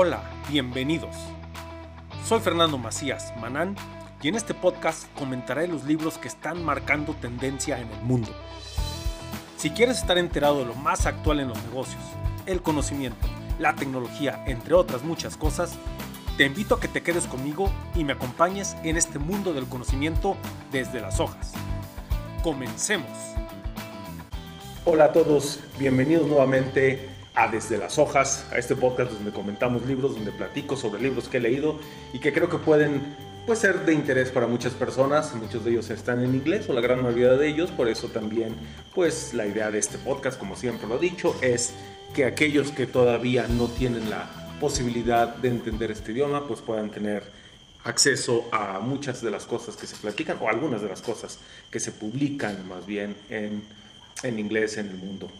Hola, bienvenidos. Soy Fernando Macías Manán y en este podcast comentaré los libros que están marcando tendencia en el mundo. Si quieres estar enterado de lo más actual en los negocios, el conocimiento, la tecnología, entre otras muchas cosas, te invito a que te quedes conmigo y me acompañes en este mundo del conocimiento desde las hojas. Comencemos. Hola a todos, bienvenidos nuevamente a Desde las Hojas, a este podcast donde comentamos libros, donde platico sobre libros que he leído y que creo que pueden pues, ser de interés para muchas personas. Muchos de ellos están en inglés o la gran mayoría de ellos, por eso también pues la idea de este podcast, como siempre lo he dicho, es que aquellos que todavía no tienen la posibilidad de entender este idioma, pues puedan tener acceso a muchas de las cosas que se platican o algunas de las cosas que se publican más bien en, en inglés en el mundo.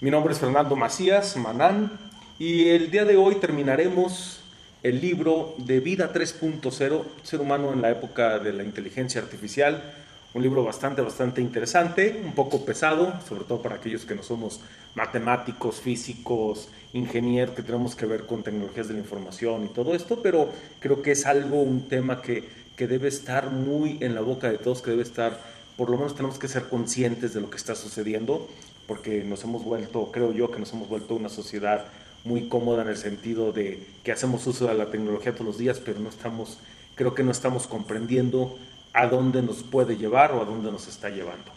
Mi nombre es Fernando Macías Manán y el día de hoy terminaremos el libro de Vida 3.0, Ser humano en la época de la inteligencia artificial, un libro bastante, bastante interesante, un poco pesado, sobre todo para aquellos que no somos matemáticos, físicos, ingenieros, que tenemos que ver con tecnologías de la información y todo esto, pero creo que es algo, un tema que, que debe estar muy en la boca de todos, que debe estar, por lo menos tenemos que ser conscientes de lo que está sucediendo, porque nos hemos vuelto, creo yo, que nos hemos vuelto una sociedad muy cómoda en el sentido de que hacemos uso de la tecnología todos los días, pero no estamos, creo que no estamos comprendiendo a dónde nos puede llevar o a dónde nos está llevando.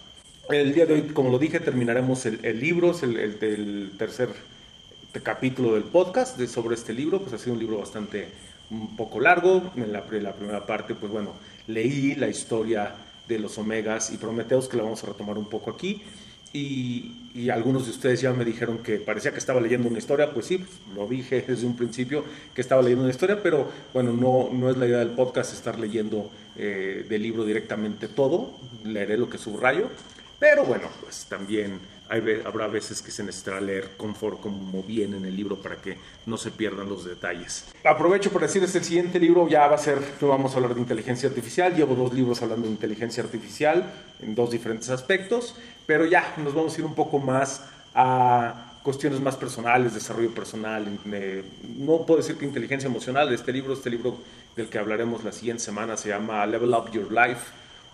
El día de hoy, como lo dije, terminaremos el, libro, es el, tercer capítulo del podcast de, sobre este libro, pues ha sido un libro bastante un poco largo. En la, la, primera parte, pues bueno, leí la historia de los Omegas y Prometeos, que la vamos a retomar un poco aquí. Y, y, algunos de ustedes ya me dijeron que parecía que estaba leyendo una historia, pues sí, pues, lo dije desde un principio que estaba leyendo una historia, pero bueno, no, no es la idea del podcast estar leyendo eh, del libro directamente todo, leeré lo que subrayo, pero bueno, pues también hay, habrá veces que se necesitará leer conforme como viene en el libro para que no se pierdan los detalles. Aprovecho para decirles, el siguiente libro ya va a ser, vamos a hablar de inteligencia artificial, llevo dos libros hablando de inteligencia artificial en dos diferentes aspectos, pero ya nos vamos a ir un poco más a cuestiones más personales, desarrollo personal. no puedo decir que inteligencia emocional este libro, este libro del que hablaremos la siguiente semana se llama Level Up Your Life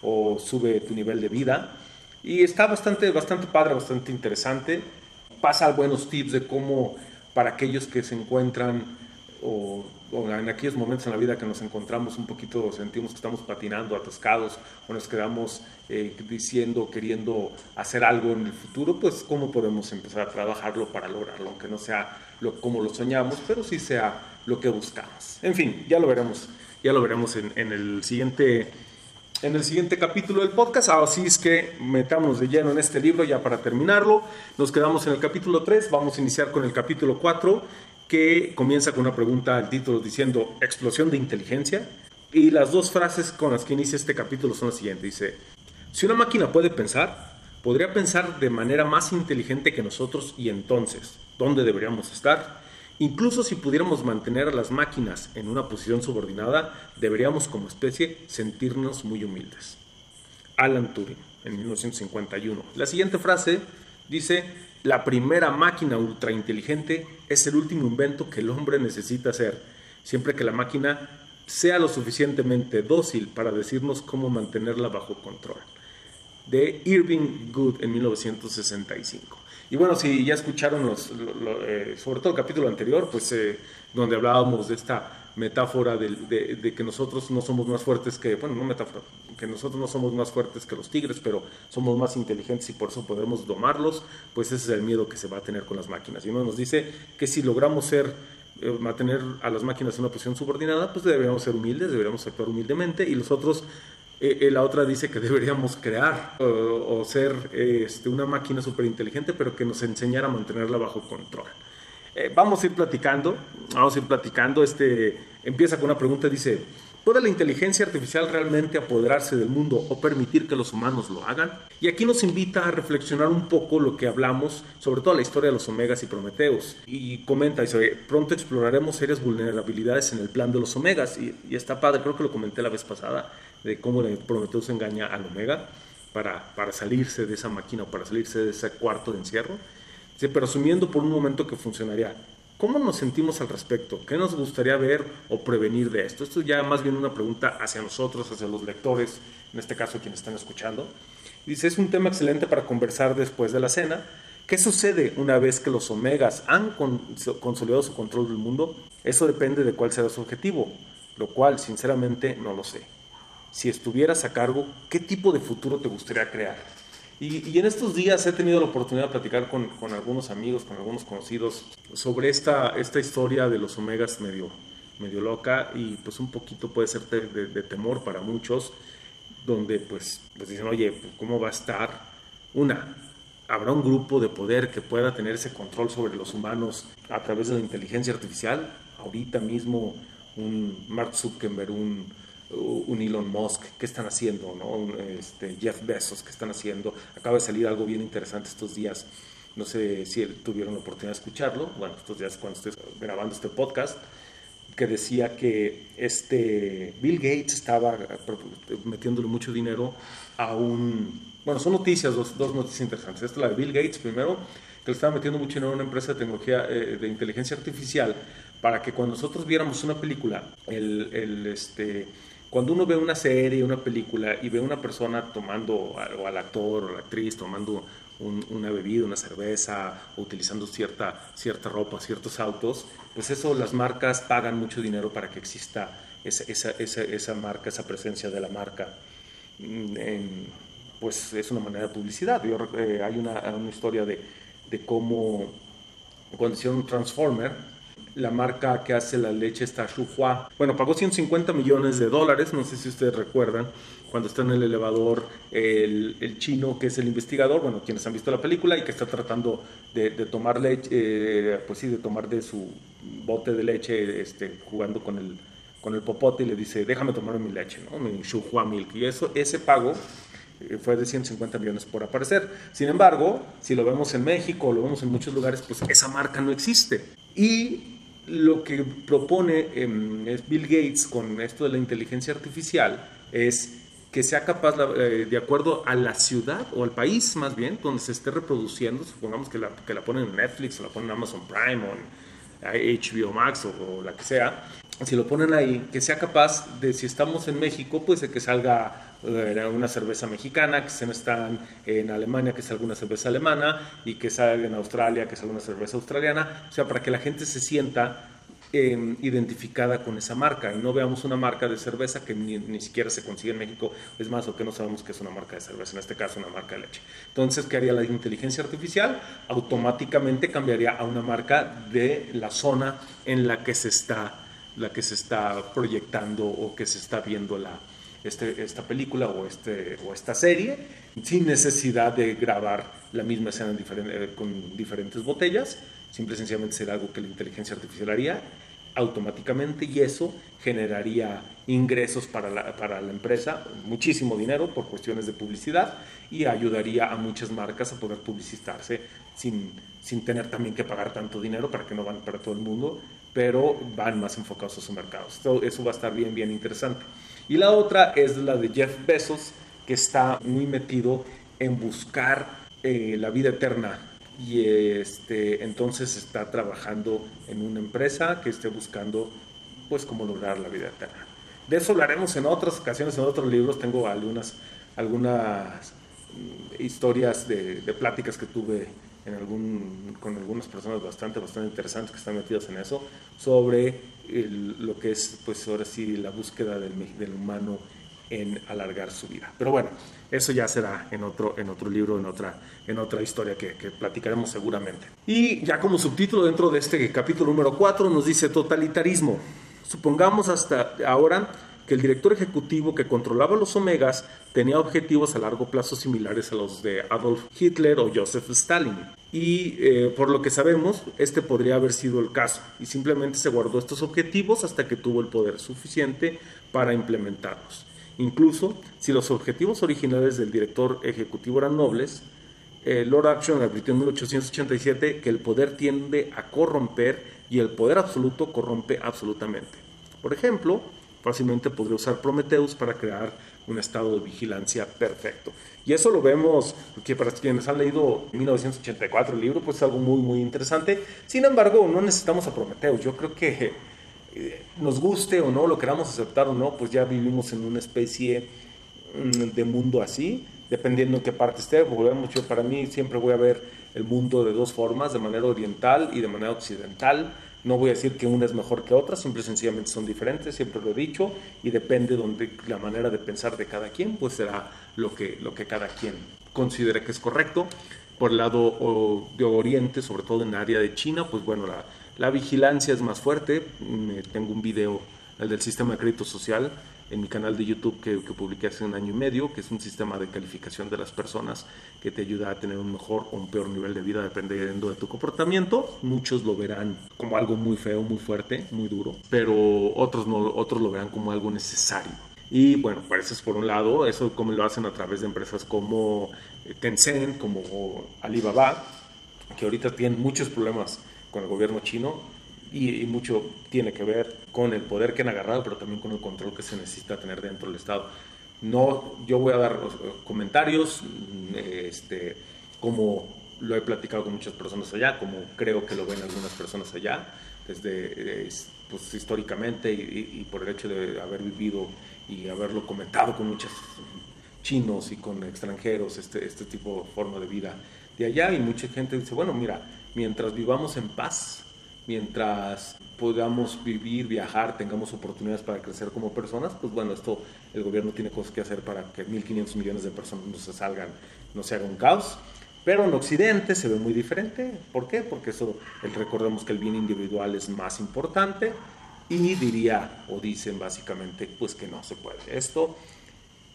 o Sube tu nivel de vida. Y está bastante, bastante padre, bastante interesante. Pasa buenos tips de cómo para aquellos que se encuentran o o en aquellos momentos en la vida que nos encontramos un poquito, sentimos que estamos patinando, atascados, o nos quedamos eh, diciendo, queriendo hacer algo en el futuro, pues cómo podemos empezar a trabajarlo para lograrlo, aunque no sea lo, como lo soñamos, pero sí sea lo que buscamos. En fin, ya lo veremos, ya lo veremos en, en el siguiente en el siguiente capítulo del podcast. Así es que metamos de lleno en este libro ya para terminarlo. Nos quedamos en el capítulo 3, vamos a iniciar con el capítulo 4 que comienza con una pregunta al título diciendo explosión de inteligencia. Y las dos frases con las que inicia este capítulo son las siguientes. Dice, si una máquina puede pensar, podría pensar de manera más inteligente que nosotros y entonces, ¿dónde deberíamos estar? Incluso si pudiéramos mantener a las máquinas en una posición subordinada, deberíamos como especie sentirnos muy humildes. Alan Turing, en 1951. La siguiente frase dice, la primera máquina ultrainteligente es el último invento que el hombre necesita hacer, siempre que la máquina sea lo suficientemente dócil para decirnos cómo mantenerla bajo control. De Irving Good en 1965. Y bueno, si ya escucharon los, eh, sobre todo el capítulo anterior, pues eh, donde hablábamos de esta metáfora de, que nosotros no somos más fuertes que, bueno, no metáfora, que nosotros no somos más fuertes que los tigres, pero somos más inteligentes y por eso podemos domarlos, pues ese es el miedo que se va a tener con las máquinas. Y uno nos dice que si logramos ser, eh, mantener a las máquinas en una posición subordinada, pues deberíamos ser humildes, deberíamos actuar humildemente y los otros eh, eh, la otra dice que deberíamos crear o, ser este, una máquina súper inteligente, pero que nos enseñara a mantenerla bajo control. Eh, vamos a ir platicando, vamos a ir platicando. Este, empieza con una pregunta, dice, ¿puede la inteligencia artificial realmente apoderarse del mundo o permitir que los humanos lo hagan? Y aquí nos invita a reflexionar un poco lo que hablamos, sobre todo la historia de los omegas y prometeos. Y comenta, dice, pronto exploraremos serias vulnerabilidades en el plan de los omegas. Y, y está padre, creo que lo comenté la vez pasada de cómo Prometheus engaña al Omega para, para salirse de esa máquina o para salirse de ese cuarto de encierro. pero asumiendo por un momento que funcionaría ¿Cómo nos sentimos al respecto? ¿Qué nos gustaría ver o prevenir de esto? Esto ya más bien una pregunta hacia nosotros, hacia los lectores, en este caso quienes están escuchando. Dice, es un tema excelente para conversar después de la cena. ¿Qué sucede una vez que los omegas han consolidado su control del mundo? Eso depende de cuál será su objetivo, lo cual sinceramente no lo sé. Si estuvieras a cargo, ¿qué tipo de futuro te gustaría crear? Y, en estos días he tenido la oportunidad de platicar con, con, algunos amigos, con algunos conocidos, sobre esta, esta historia de los omegas medio, medio loca y pues un poquito puede ser de, temor para muchos, donde pues, pues dicen, oye, pues, ¿cómo va a estar? Una, ¿habrá un grupo de poder que pueda tener ese control sobre los humanos a través de la inteligencia artificial? Ahorita mismo un Mark Zuckerberg, un un Elon Musk, ¿qué están haciendo? ¿no? Este, Jeff Bezos, ¿qué están haciendo? Acaba de salir algo bien interesante estos días. No sé si tuvieron la oportunidad de escucharlo. Bueno, estos días cuando estoy grabando este podcast, que decía que este Bill Gates estaba metiéndole mucho dinero a un... Bueno, son noticias, dos, dos noticias interesantes. Esta es la de Bill Gates primero, que le estaba metiendo mucho dinero a una empresa de tecnología eh, de inteligencia artificial para que cuando nosotros viéramos una película, el, el este, cuando uno ve una serie, una película y ve a una persona tomando, o al actor o la actriz tomando una bebida, una cerveza, o utilizando cierta, cierta ropa, ciertos autos, pues eso las marcas pagan mucho dinero para que exista esa, esa, esa, esa marca, esa presencia de la marca. En, pues es una manera de publicidad. Yo, eh, hay una, una historia de, de cómo cuando hicieron un Transformer, la marca que hace la leche está Shuhua. Bueno, pagó 150 millones de dólares, no sé si ustedes recuerdan, cuando está en el elevador el, chino que es el investigador, bueno, quienes han visto la película y que está tratando de, tomar leche, eh, pues sí, de tomar de su bote de leche, este, jugando con el, con el popote y le dice, déjame tomar mi leche, ¿no? mi Shuhua Milk. Y eso, ese pago eh, fue de 150 millones por aparecer. Sin embargo, si lo vemos en México, lo vemos en muchos lugares, pues esa marca no existe. Y lo que propone em, Bill Gates con esto de la inteligencia artificial es que sea capaz, eh, de acuerdo a la ciudad o al país más bien, donde se esté reproduciendo, supongamos que la, que la ponen en Netflix o la ponen en Amazon Prime o en HBO Max o, la que sea, si lo ponen ahí, que sea capaz de, si estamos en México, pues de que salga eh, una cerveza mexicana, que se están en Alemania, que salga una cerveza alemana, y que salga en Australia, que salga una cerveza australiana, o sea, para que la gente se sienta em, identificada con esa marca y no veamos una marca de cerveza que ni, ni, siquiera se consigue en México, es más, o que no sabemos que es una marca de cerveza, en este caso una marca de leche. Entonces, ¿qué haría la inteligencia artificial? Automáticamente cambiaría a una marca de la zona en la que se está la que se está proyectando o que se está viendo la, este, esta película o, este, o esta serie sin necesidad de grabar la misma escena eh, con diferentes botellas, simple y sencillamente será algo que la inteligencia artificial haría automáticamente y eso generaría ingresos para la, para la empresa, muchísimo dinero por cuestiones de publicidad y ayudaría a muchas marcas a poder publicitarse sin, sin tener también que pagar tanto dinero para que no van para todo el mundo, pero van más enfocados a su mercado. eso va a estar bien, bien interesante. Y la otra es la de Jeff Bezos, que está muy metido en buscar eh, la vida eterna y este, entonces está trabajando en una empresa que esté buscando pues cómo lograr la vida eterna. De eso hablaremos en otras ocasiones, en otros libros. Tengo algunas, algunas mm, historias de, pláticas que tuve en algún, con algunas personas bastante, bastante interesantes que están metidas en eso, sobre lo que es, pues ahora sí, la búsqueda del, humano en alargar su vida. Pero bueno, eso ya será en otro, en otro libro, en otra, en otra historia que, que, platicaremos seguramente. Y ya como subtítulo dentro de este capítulo número 4 nos dice totalitarismo. Supongamos hasta ahora que el director ejecutivo que controlaba los omegas tenía objetivos a largo plazo similares a los de Adolf Hitler o Joseph Stalin. Y eh, por lo que sabemos, este podría haber sido el caso. Y simplemente se guardó estos objetivos hasta que tuvo el poder suficiente para implementarlos. Incluso si los objetivos originales del director ejecutivo eran nobles, eh, Lord Action advirtió en 1887 que el poder tiende a corromper y el poder absoluto corrompe absolutamente. Por ejemplo, fácilmente podría usar Prometheus para crear un estado de vigilancia perfecto. Y eso lo vemos, que para quienes han leído 1984 el libro, pues es algo muy, muy interesante. Sin embargo, no necesitamos a Prometheus. Yo creo que eh, nos guste o no, lo queramos aceptar o no, pues ya vivimos en una especie mm, de mundo así, dependiendo en qué parte esté. Volvemos, yo para mí siempre voy a ver el mundo de dos formas, de manera oriental y de manera occidental no voy a decir que una es mejor que otra, simple sencillamente son diferentes, siempre lo he dicho, y depende donde la manera de pensar de cada quien, pues será lo que, lo que cada quien considere que es correcto. Por el lado de Oriente, sobre todo en el área de China, pues bueno, la, la vigilancia es más fuerte. Tengo un video, el del sistema de crédito social, en mi canal de YouTube que, que, publiqué hace un año y medio, que es un sistema de calificación de las personas que te ayuda a tener un mejor o un peor nivel de vida dependiendo de tu comportamiento. Muchos lo verán como algo muy feo, muy fuerte, muy duro, pero otros, no, otros lo verán como algo necesario. Y bueno, pues eso es por un lado, eso como lo hacen a través de empresas como eh, Tencent, como Alibaba, que ahorita tienen muchos problemas con el gobierno chino y, mucho tiene que ver con el poder que han agarrado, pero también con el control que se necesita tener dentro del Estado. No, yo voy a dar comentarios, este, como lo he platicado con muchas personas allá, como creo que lo ven algunas personas allá, desde pues, históricamente y, por el hecho de haber vivido y haberlo comentado con muchos chinos y con extranjeros, este, este tipo de forma de vida de allá, y mucha gente dice, bueno, mira, mientras vivamos en paz, mientras podamos vivir, viajar, tengamos oportunidades para crecer como personas, pues bueno, esto el gobierno tiene cosas que hacer para que 1.500 millones de personas no se salgan, no se haga un caos. Pero en Occidente se ve muy diferente. ¿Por qué? Porque eso, recordemos que el bien individual es más importante y diría o dicen básicamente pues que no se puede esto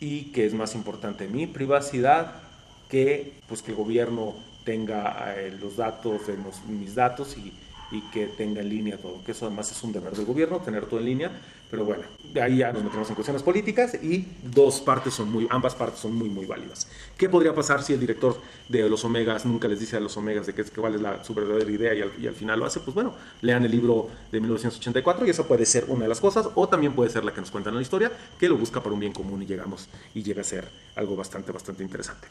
y que es más importante mi privacidad que pues que el gobierno tenga eh, los datos de mis datos y y que tenga en línea todo, que eso además es un deber del gobierno, tener todo en línea, pero bueno, de ahí ya nos metemos en cuestiones políticas y dos partes son muy, ambas partes son muy, muy válidas. ¿Qué podría pasar si el director de los Omegas nunca les dice a los Omegas de que, cuál es la, su verdadera idea y al, y al final lo hace? Pues bueno, lean el libro de 1984 y eso puede ser una de las cosas, o también puede ser la que nos cuentan en la historia, que lo busca para un bien común y llegamos y llega a ser algo bastante, bastante interesante.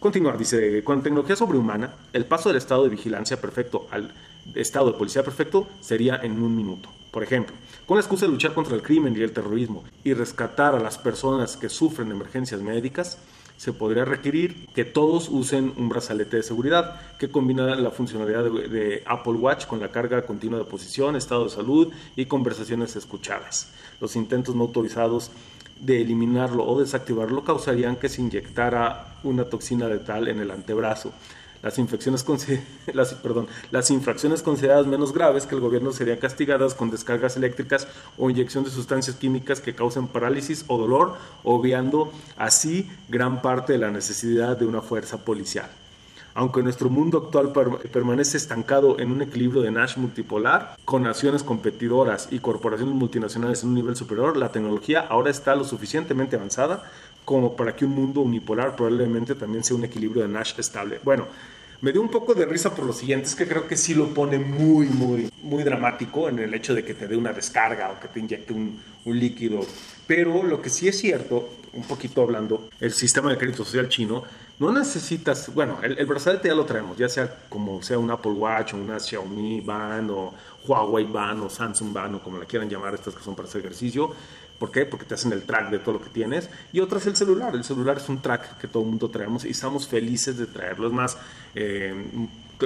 Continuar, dice, con tecnología sobrehumana, el paso del estado de vigilancia perfecto al estado de policía perfecto sería en un minuto. Por ejemplo, con la excusa de luchar contra el crimen y el terrorismo y rescatar a las personas que sufren emergencias médicas, se podría requerir que todos usen un brazalete de seguridad que combina la funcionalidad de, de, Apple Watch con la carga continua de posición, estado de salud y conversaciones escuchadas. Los intentos no autorizados de eliminarlo o desactivarlo causarían que se inyectara una toxina letal en el antebrazo. Las, infecciones las, perdón, las infracciones consideradas menos graves que el gobierno serían castigadas con descargas eléctricas o inyección de sustancias químicas que causen parálisis o dolor, obviando así gran parte de la necesidad de una fuerza policial. Aunque nuestro mundo actual permanece estancado en un equilibrio de Nash multipolar, con naciones competidoras y corporaciones multinacionales en un nivel superior, la tecnología ahora está lo suficientemente avanzada como para que un mundo unipolar probablemente también sea un equilibrio de Nash estable. Bueno, me dio un poco de risa por lo siguiente, es que creo que sí lo pone muy, muy, muy dramático en el hecho de que te dé una descarga o que te inyecte un, líquido. Pero lo que sí es cierto, un poquito hablando, el sistema de crédito social chino, no necesitas, bueno, el, brazalete ya lo traemos, ya sea como sea un Apple Watch o una Xiaomi Band o Huawei Band o Samsung Band o como la quieran llamar, estas que son para hacer ejercicio. ¿Por qué? Porque te hacen el track de todo lo que tienes. Y otra es el celular. El celular es un track que todo el mundo traemos y estamos felices de traerlo. Es más, eh,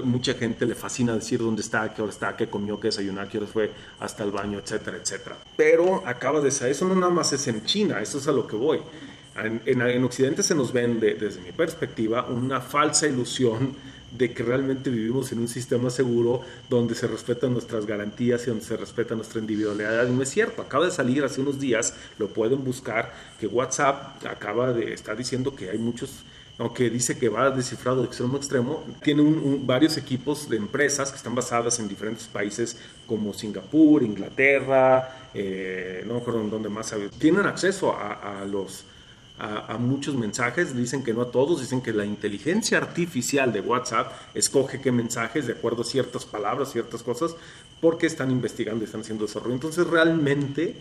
mucha gente le fascina decir dónde está, qué hora está, qué comió, qué desayunó, qué hora fue hasta el baño, etcétera, etcétera. Pero acaba de ser, eso no nada más es en China, eso es a lo que voy. En, Occidente se nos vende, desde mi perspectiva, una falsa ilusión de que realmente vivimos en un sistema seguro donde se respetan nuestras garantías y donde se respeta nuestra individualidad. No es cierto, acaba de salir hace unos días, lo pueden buscar, que WhatsApp acaba de estar diciendo que hay muchos aunque dice que va descifrado de extremo a extremo, tiene varios equipos de empresas que están basadas en diferentes países como Singapur, Inglaterra, eh, no me acuerdo en dónde más, tienen acceso a los a, muchos mensajes, dicen que no a todos, dicen que la inteligencia artificial de WhatsApp escoge qué mensajes de acuerdo a ciertas palabras, ciertas cosas, porque están investigando y están haciendo desarrollo. Entonces realmente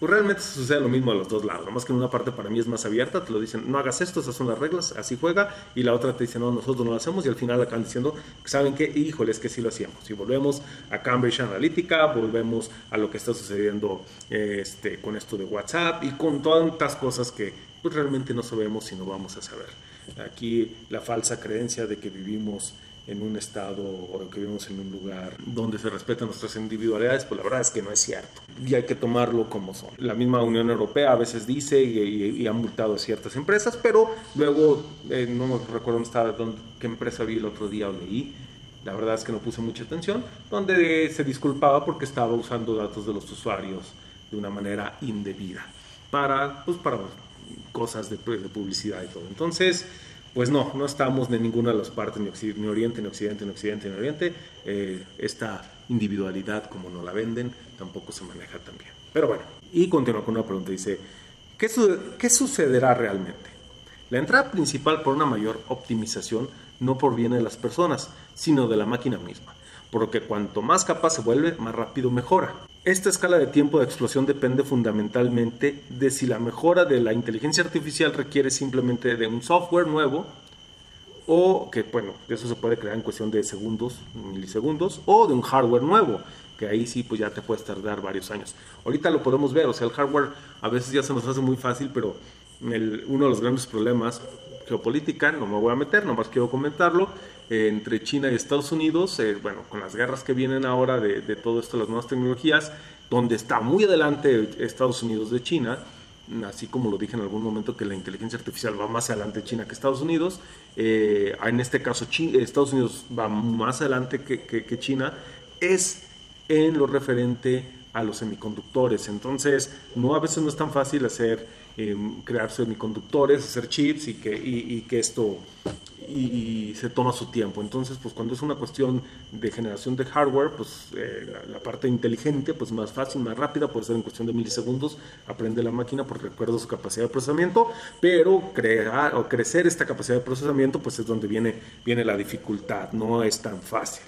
pues realmente sucede lo mismo a los dos lados, más que en una parte para mí es más abierta, te lo dicen, no hagas esto, esas son las reglas, así juega, y la otra te dice, no, nosotros no lo hacemos, y al final acaban diciendo, ¿saben qué? Híjole, es que sí lo hacíamos. Y volvemos a Cambridge Analytica, volvemos a lo que está sucediendo este, con esto de WhatsApp y con tantas cosas que pues, realmente no sabemos y no vamos a saber. Aquí la falsa creencia de que vivimos en un estado o que vivimos en un lugar donde se respetan nuestras individualidades, pues la verdad es que no es cierto. Y hay que tomarlo como son. La misma Unión Europea a veces dice y, ha multado a ciertas empresas, pero luego, eh, no recuerdo dónde qué empresa vi el otro día o leí, la verdad es que no puse mucha atención, donde se disculpaba porque estaba usando datos de los usuarios de una manera indebida para, pues, para cosas de, de publicidad y todo. Entonces, pues no, no estamos en ninguna de las partes, ni, ni Oriente, ni Occidente, ni Occidente, ni Oriente. Eh, esta individualidad, como no la venden, tampoco se maneja tan bien. Pero bueno, y continúa con una pregunta, dice, ¿qué, ¿qué sucederá realmente? La entrada principal por una mayor optimización no proviene de las personas, sino de la máquina misma, porque cuanto más capaz se vuelve, más rápido mejora. Esta escala de tiempo de explosión depende fundamentalmente de si la mejora de la inteligencia artificial requiere simplemente de un software nuevo o que, bueno, eso se puede crear en cuestión de segundos, milisegundos, o de un hardware nuevo, que ahí sí, pues ya te puedes tardar varios años. Ahorita lo podemos ver, o sea, el hardware a veces ya se nos hace muy fácil, pero uno de los grandes problemas geopolítica, no me voy a meter, nomás quiero comentarlo, entre China y Estados Unidos, eh, bueno, con las guerras que vienen ahora de, todo esto, las nuevas tecnologías, donde está muy adelante Estados Unidos de China, así como lo dije en algún momento que la inteligencia artificial va más adelante China que Estados Unidos, eh, en este caso Estados Unidos va más adelante que, China, es en lo referente a los semiconductores. Entonces, no a veces no es tan fácil hacer, eh, crear semiconductores, hacer chips y que, y que esto y, se toma su tiempo. Entonces, pues cuando es una cuestión de generación de hardware, pues eh, la, parte inteligente, pues más fácil, más rápida, puede ser en cuestión de milisegundos, aprende la máquina porque recuerda su capacidad de procesamiento, pero crear o crecer esta capacidad de procesamiento, pues es donde viene, viene la dificultad, no es tan fácil.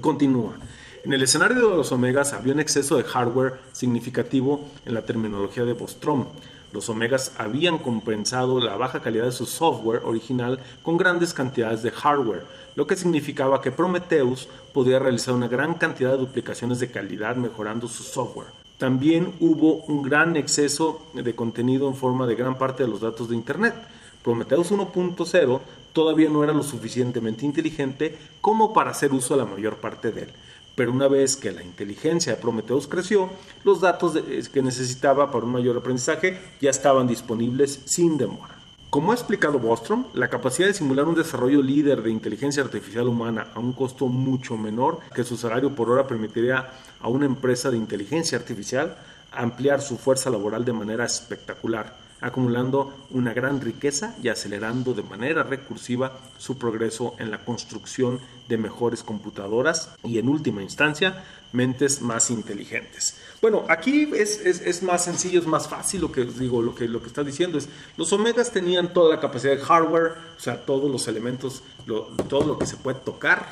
Continúa. En el escenario de los omegas había un exceso de hardware significativo en la terminología de Bostrom los Omegas habían compensado la baja calidad de su software original con grandes cantidades de hardware, lo que significaba que Prometheus podía realizar una gran cantidad de duplicaciones de calidad mejorando su software. También hubo un gran exceso de contenido en forma de gran parte de los datos de Internet. Prometheus 1.0 todavía no era lo suficientemente inteligente como para hacer uso de la mayor parte de él pero una vez que la inteligencia de Prometheus creció, los datos que necesitaba para un mayor aprendizaje ya estaban disponibles sin demora. Como ha explicado Bostrom, la capacidad de simular un desarrollo líder de inteligencia artificial humana a un costo mucho menor que su salario por hora permitiría a una empresa de inteligencia artificial ampliar su fuerza laboral de manera espectacular acumulando una gran riqueza y acelerando de manera recursiva su progreso en la construcción de mejores computadoras y en última instancia mentes más inteligentes. Bueno, aquí es, más sencillo, es más fácil lo que digo, lo que, lo que está diciendo es, los Omegas tenían toda la capacidad de hardware, o sea, todos los elementos, todo lo que se puede tocar,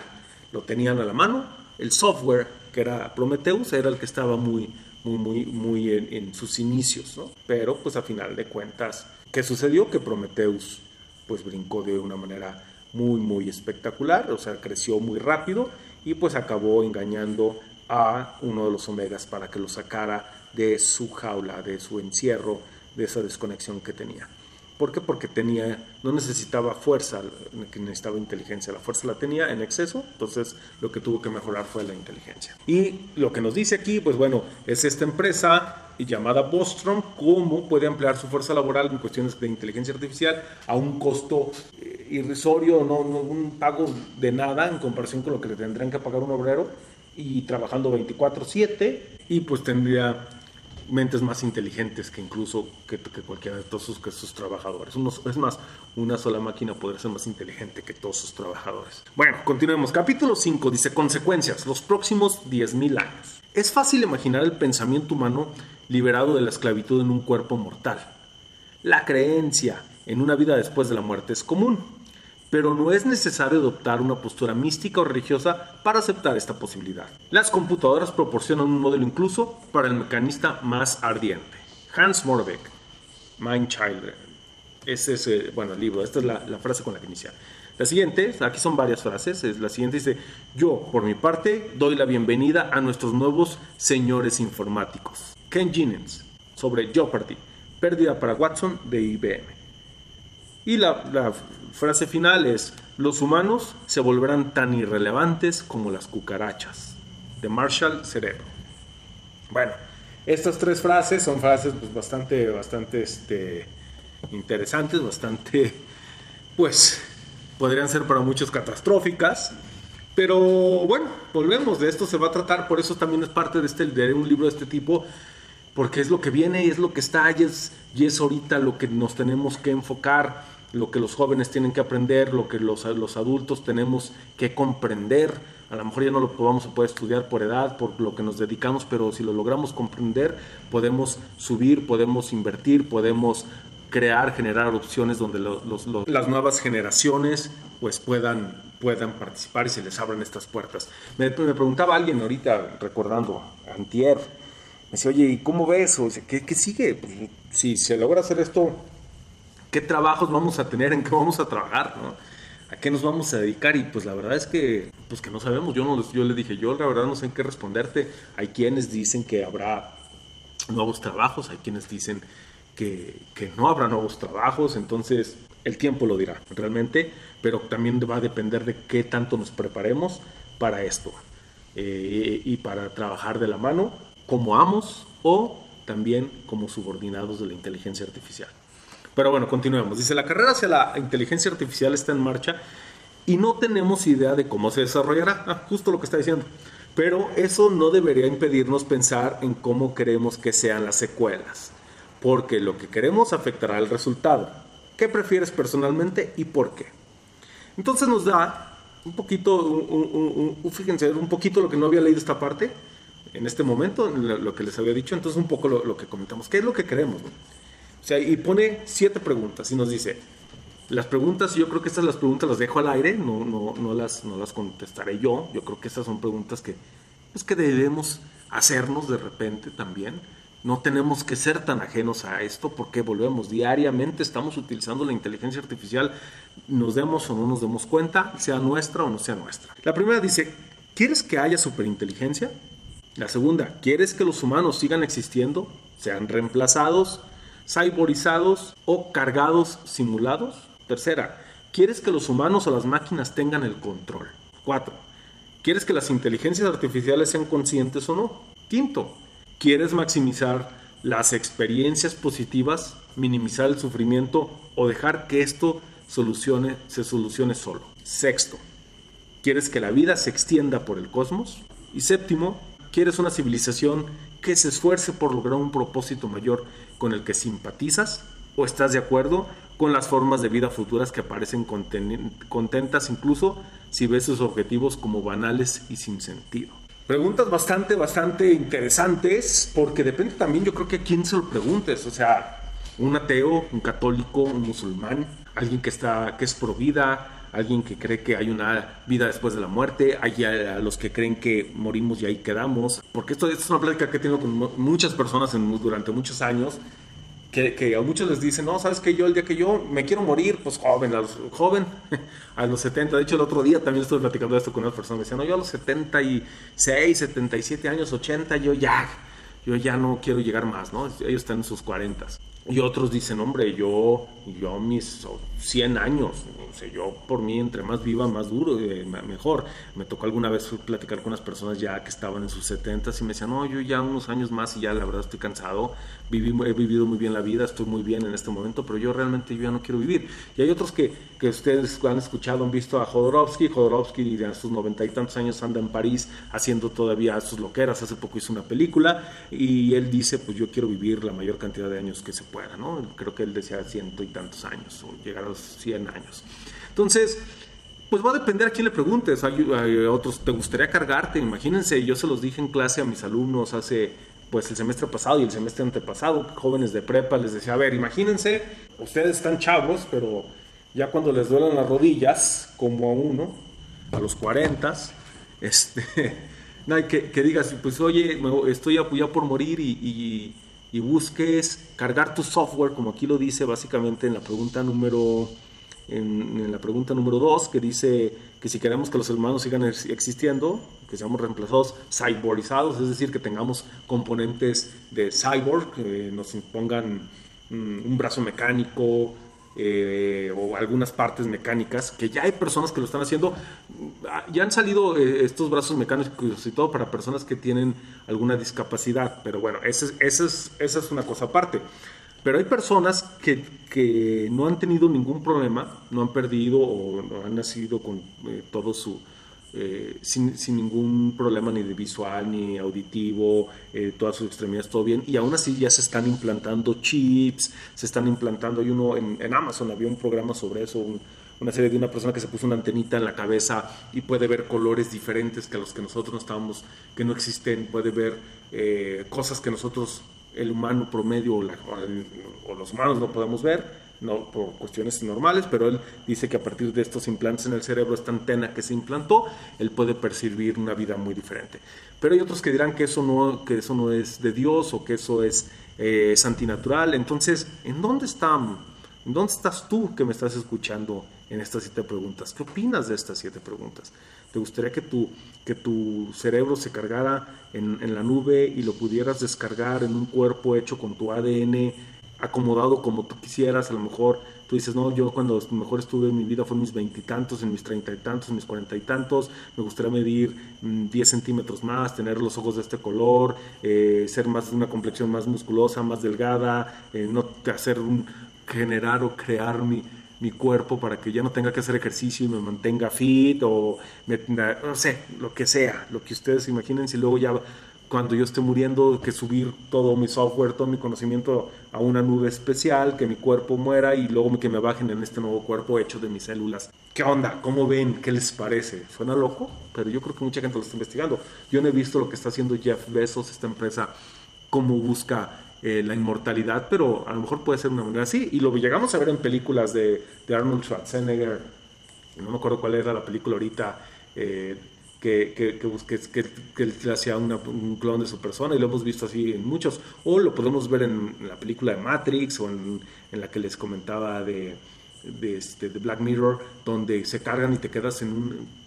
lo tenían a la mano. El software, que era Prometheus, era el que estaba muy, muy, muy, en, sus inicios, ¿no? Pero pues a final de cuentas, ¿qué sucedió? Que Prometheus pues brincó de una manera muy, muy espectacular, o sea, creció muy rápido y pues acabó engañando a uno de los omegas para que lo sacara de su jaula, de su encierro, de esa desconexión que tenía. ¿Por qué? Porque tenía, no necesitaba fuerza, necesitaba inteligencia. La fuerza la tenía en exceso, entonces lo que tuvo que mejorar fue la inteligencia. Y lo que nos dice aquí, pues bueno, es esta empresa llamada Bostrom, cómo puede ampliar su fuerza laboral en cuestiones de inteligencia artificial a un costo eh, irrisorio, no, no un pago de nada en comparación con lo que le tendrían que pagar un obrero y trabajando 24/7 y pues tendría mentes más inteligentes que incluso que, cualquiera de todos sus, trabajadores. es más, una sola máquina podría ser más inteligente que todos sus trabajadores. Bueno, continuemos. Capítulo 5 dice consecuencias, los próximos 10.000 años. Es fácil imaginar el pensamiento humano liberado de la esclavitud en un cuerpo mortal. La creencia en una vida después de la muerte es común, pero no es necesario adoptar una postura mística o religiosa para aceptar esta posibilidad. Las computadoras proporcionan un modelo incluso para el mecanista más ardiente. Hans Morbeck, Mind Child. Ese es, eh, bueno, el libro, esta es la, frase con la que inicia. La siguiente, aquí son varias frases, es la siguiente dice, yo por mi parte doy la bienvenida a nuestros nuevos señores informáticos. Ken Jennings, sobre Jeopardy, pérdida para Watson de IBM. Y la, frase final es, los humanos se volverán tan irrelevantes como las cucarachas, de Marshall Cerebro. Bueno, estas tres frases son frases pues, bastante, bastante este, interesantes, bastante, pues, podrían ser para muchos catastróficas. Pero bueno, volvemos, de esto se va a tratar, por eso también es parte de, este, de un libro de este tipo, porque es lo que viene y es lo que está y es, y es ahorita lo que nos tenemos que enfocar, lo que los jóvenes tienen que aprender, lo que los, los adultos tenemos que comprender. A lo mejor ya no lo vamos a poder estudiar por edad, por lo que nos dedicamos, pero si lo logramos comprender, podemos subir, podemos invertir, podemos crear, generar opciones donde las nuevas generaciones pues puedan, puedan participar y se les abran estas puertas. Me, preguntaba alguien ahorita, recordando, antier, me decía, oye, ¿y cómo ves? O ¿qué, sigue? Pues, si se logra hacer esto, ¿qué trabajos vamos a tener? ¿En qué vamos a trabajar? ¿A qué nos vamos a dedicar? Y pues la verdad es que, pues que no sabemos. Yo, no, yo le dije, yo la verdad no sé en qué responderte. Hay quienes dicen que habrá nuevos trabajos, hay quienes dicen que, no habrá nuevos trabajos, entonces el tiempo lo dirá realmente, pero también va a depender de qué tanto nos preparemos para esto eh, y para trabajar de la mano como amos o también como subordinados de la inteligencia artificial. Pero bueno, continuemos. Dice, la carrera hacia la inteligencia artificial está en marcha y no tenemos idea de cómo se desarrollará. Ah, justo lo que está diciendo. Pero eso no debería impedirnos pensar en cómo queremos que sean las secuelas porque lo que queremos afectará el resultado. ¿Qué prefieres personalmente y por qué? Entonces nos da un poquito, un, fíjense, un poquito lo que no había leído esta parte en este momento, lo que les había dicho, entonces un poco lo, que comentamos. ¿Qué es lo que queremos? O sea, y pone siete preguntas y nos dice, las preguntas, yo creo que estas las preguntas las dejo al aire, no, no, no, las, no las contestaré yo, yo creo que estas son preguntas que, pues, que debemos hacernos de repente también no tenemos que ser tan ajenos a esto porque volvemos, diariamente estamos utilizando la inteligencia artificial, nos demos o no nos demos cuenta, sea nuestra o no sea nuestra. La primera dice, ¿quieres que haya superinteligencia? La segunda, ¿quieres que los humanos sigan existiendo, sean reemplazados, cyberizados o cargados, simulados? Tercera, ¿quieres que los humanos o las máquinas tengan el control? Cuatro, ¿quieres que las inteligencias artificiales sean conscientes o no? Quinto, ¿Quieres maximizar las experiencias positivas, minimizar el sufrimiento o dejar que esto solucione, se solucione solo? Sexto, ¿quieres que la vida se extienda por el cosmos? Y séptimo, ¿quieres una civilización que se esfuerce por lograr un propósito mayor con el que simpatizas? ¿O estás de acuerdo con las formas de vida futuras que aparecen contentas incluso si ves sus objetivos como banales y sin sentido? Preguntas bastante, bastante interesantes, porque depende también, yo creo que a quién se lo preguntes. O sea, un ateo, un católico, un musulmán, alguien que está, que es pro vida, alguien que cree que hay una vida después de la muerte, hay a los que creen que morimos y ahí quedamos. Porque esto, es una plática que he tenido con muchas personas durante muchos años que, a muchos les dicen, no, sabes que yo el día que yo me quiero morir, pues joven, a los, joven, a los 70, de hecho el otro día también estuve platicando esto con una persona, me decían, no, yo a los 76, 77 años, 80, yo ya, yo ya no quiero llegar más, ¿no? Ellos están en sus 40. Y otros dicen, hombre, yo, yo mis 100 años, o sea, yo por mí entre más viva, más duro, eh, mejor. Me tocó alguna vez platicar con unas personas ya que estaban en sus 70 y me decían, no, yo ya unos años más y ya la verdad estoy cansado, Viví, he vivido muy bien la vida, estoy muy bien en este momento, pero yo realmente ya no quiero vivir. Y hay otros que, que ustedes han escuchado, han visto a Jodorowsky, Jodorowsky a sus noventa y tantos años anda en París haciendo todavía sus loqueras, hace poco hizo una película y él dice, pues yo quiero vivir la mayor cantidad de años que se Creo que él decía ciento y tantos años, o llegar a los 100 años. Entonces, pues va a depender a quién le preguntes. Hay, otros, ¿te gustaría cargarte? Imagínense, yo se los dije en clase a mis alumnos hace, pues el semestre pasado y el semestre antepasado, jóvenes de prepa, les decía, a ver, imagínense, ustedes están chavos, pero Ya cuando les duelen las rodillas, como a uno, a los 40, este, que, que digas, pues oye, estoy ya por morir y, y, busques cargar tu software, como aquí lo dice básicamente en la pregunta número en, la pregunta número 2, que dice que si queremos que los humanos sigan existiendo, que seamos reemplazados cyborizados, es decir, que tengamos componentes de cyborg, que nos impongan mm, un brazo mecánico, eh, o algunas partes mecánicas, que ya hay personas que lo están haciendo. Ya han salido eh, estos brazos mecánicos y todo para personas que tienen alguna discapacidad, pero bueno, esa es, esa es una cosa aparte. Pero hay personas que, que, no han tenido ningún problema, no han perdido o no han nacido con eh, todo su, eh, sin, ningún problema ni de visual ni auditivo, eh, todas sus extremidades, todo bien, y aún así ya se están implantando chips, se están implantando, hay uno en, Amazon, había un programa sobre eso, una serie de una persona que se puso una antenita en la cabeza y puede ver colores diferentes que los que nosotros no estábamos, que no existen, puede ver eh, cosas que nosotros, el humano promedio o, los humanos no podemos ver no por cuestiones normales, pero él dice que a partir de estos implantes en el cerebro, esta antena que se implantó, él puede percibir una vida muy diferente. Pero hay otros que dirán que eso no, que eso no es de Dios o que eso es, eh, es antinatural. Entonces, ¿en dónde están? ¿En dónde estás tú que me estás escuchando en estas siete preguntas? ¿Qué opinas de estas siete preguntas? ¿Te gustaría que tu, que tu cerebro se cargara en, en la nube y lo pudieras descargar en un cuerpo hecho con tu ADN? acomodado como tú quisieras, a lo mejor tú dices, no, yo cuando mejor estuve en mi vida fue en mis veintitantos, en mis treinta y tantos, en mis cuarenta y tantos, me gustaría medir 10 mm, centímetros más, tener los ojos de este color, eh, ser más una complexión más musculosa, más delgada, eh, no hacer un, generar o crear mi, mi cuerpo para que ya no tenga que hacer ejercicio y me mantenga fit o no sé, lo que sea, lo que ustedes imaginen si luego ya cuando yo esté muriendo, que subir todo mi software, todo mi conocimiento a una nube especial, que mi cuerpo muera y luego que me bajen en este nuevo cuerpo hecho de mis células. ¿Qué onda? ¿Cómo ven? ¿Qué les parece? Suena loco, pero yo creo que mucha gente lo está investigando. Yo no he visto lo que está haciendo Jeff Bezos, esta empresa, cómo busca eh, la inmortalidad, pero a lo mejor puede ser una manera así. Y lo llegamos a ver en películas de, de Arnold Schwarzenegger, no me acuerdo cuál era la película ahorita. Eh, que, que, que, que, él hacía un clon de su persona y lo hemos visto así en muchos. O lo podemos ver en, la película de Matrix o en, en la que les comentaba de, de, este, de, Black Mirror, donde se cargan y te quedas en un...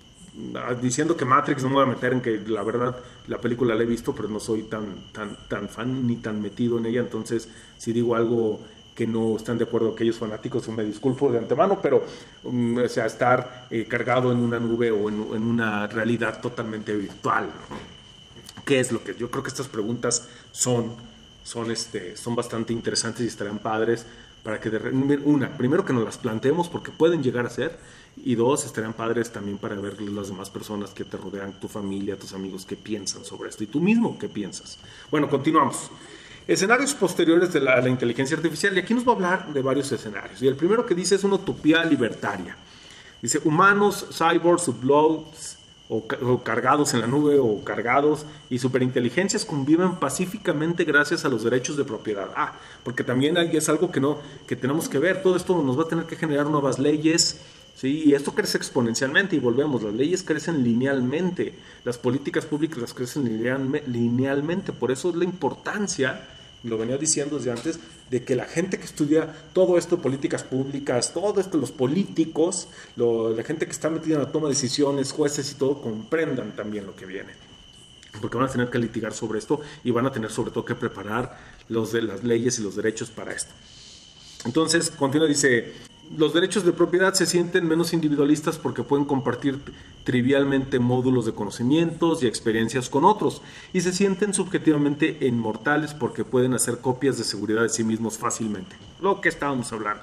Ah, diciendo que Matrix no me voy a meter en que la verdad la película la he visto, pero no soy tan, tan, tan fan ni tan metido en ella, entonces si digo algo que no están de acuerdo aquellos fanáticos, me disculpo de antemano, pero um, o sea, estar eh, cargado en una nube o en, una realidad totalmente virtual. ¿Qué es lo que yo creo que estas preguntas son, son, este, son bastante interesantes y estarán padres para que, de, una, primero que nos las planteemos porque pueden llegar a ser, y dos, estarían padres también para ver las demás personas que te rodean, tu familia, tus amigos, qué piensan sobre esto, y tú mismo qué piensas. Bueno, continuamos. Escenarios posteriores de la, inteligencia artificial, y aquí nos va a hablar de varios escenarios. Y el primero que dice es una utopía libertaria. Dice, humanos, cyborgs, uploads, o, cargados en la nube, o cargados, y superinteligencias conviven pacíficamente gracias a los derechos de propiedad. Ah, porque también hay, es algo que, no, que tenemos que ver, todo esto nos va a tener que generar nuevas leyes, ¿sí? y esto crece exponencialmente, y volvemos, las leyes crecen linealmente, las políticas públicas crecen linealmente, por eso es la importancia lo venía diciendo desde antes, de que la gente que estudia todo esto, políticas públicas, todo esto, los políticos, la gente que está metida en la toma de decisiones, jueces y todo, comprendan también lo que viene. Porque van a tener que litigar sobre esto y van a tener sobre todo que preparar los de las leyes y los derechos para esto. Entonces, continúa, dice, los derechos de propiedad se sienten menos individualistas porque pueden compartir trivialmente módulos de conocimientos y experiencias con otros y se sienten subjetivamente inmortales porque pueden hacer copias de seguridad de sí mismos fácilmente. Lo que estábamos hablando.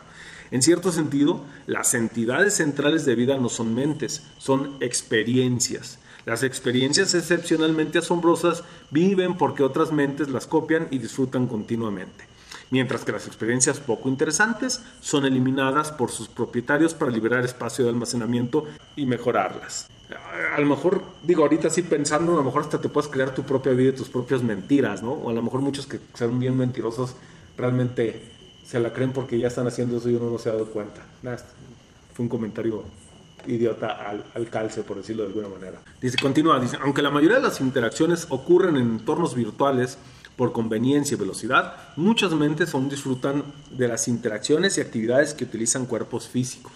En cierto sentido, las entidades centrales de vida no son mentes, son experiencias. Las experiencias excepcionalmente asombrosas viven porque otras mentes las copian y disfrutan continuamente mientras que las experiencias poco interesantes son eliminadas por sus propietarios para liberar espacio de almacenamiento y mejorarlas. A lo mejor, digo, ahorita sí pensando, a lo mejor hasta te puedes crear tu propia vida y tus propias mentiras, ¿no? O a lo mejor muchos que son bien mentirosos realmente se la creen porque ya están haciendo eso y uno no se ha dado cuenta. fue un comentario idiota al, al, calce, por decirlo de alguna manera. Dice, continúa, dice, aunque la mayoría de las interacciones ocurren en entornos virtuales por conveniencia y velocidad, muchas mentes aún disfrutan de las interacciones y actividades que utilizan cuerpos físicos.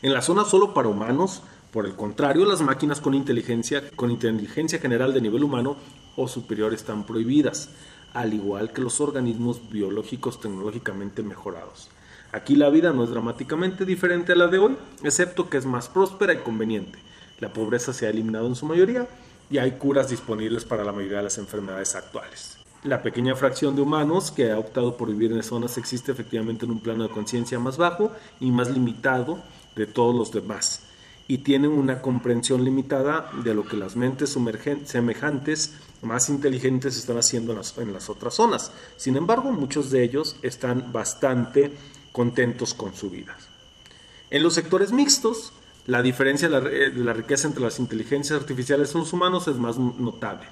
En la zona solo para humanos, por el contrario, las máquinas con inteligencia, con inteligencia general de nivel humano o superior están prohibidas, al igual que los organismos biológicos tecnológicamente mejorados. Aquí la vida no es dramáticamente diferente a la de hoy, excepto que es más próspera y conveniente. La pobreza se ha eliminado en su mayoría y hay curas disponibles para la mayoría de las enfermedades actuales. La pequeña fracción de humanos que ha optado por vivir en zonas existe efectivamente en un plano de conciencia más bajo y más limitado de todos los demás y tienen una comprensión limitada de lo que las mentes semejantes más inteligentes están haciendo en las, otras zonas. Sin embargo, muchos de ellos están bastante contentos con su vida. En los sectores mixtos, la diferencia de la, riqueza entre las inteligencias artificiales y los humanos es más notable,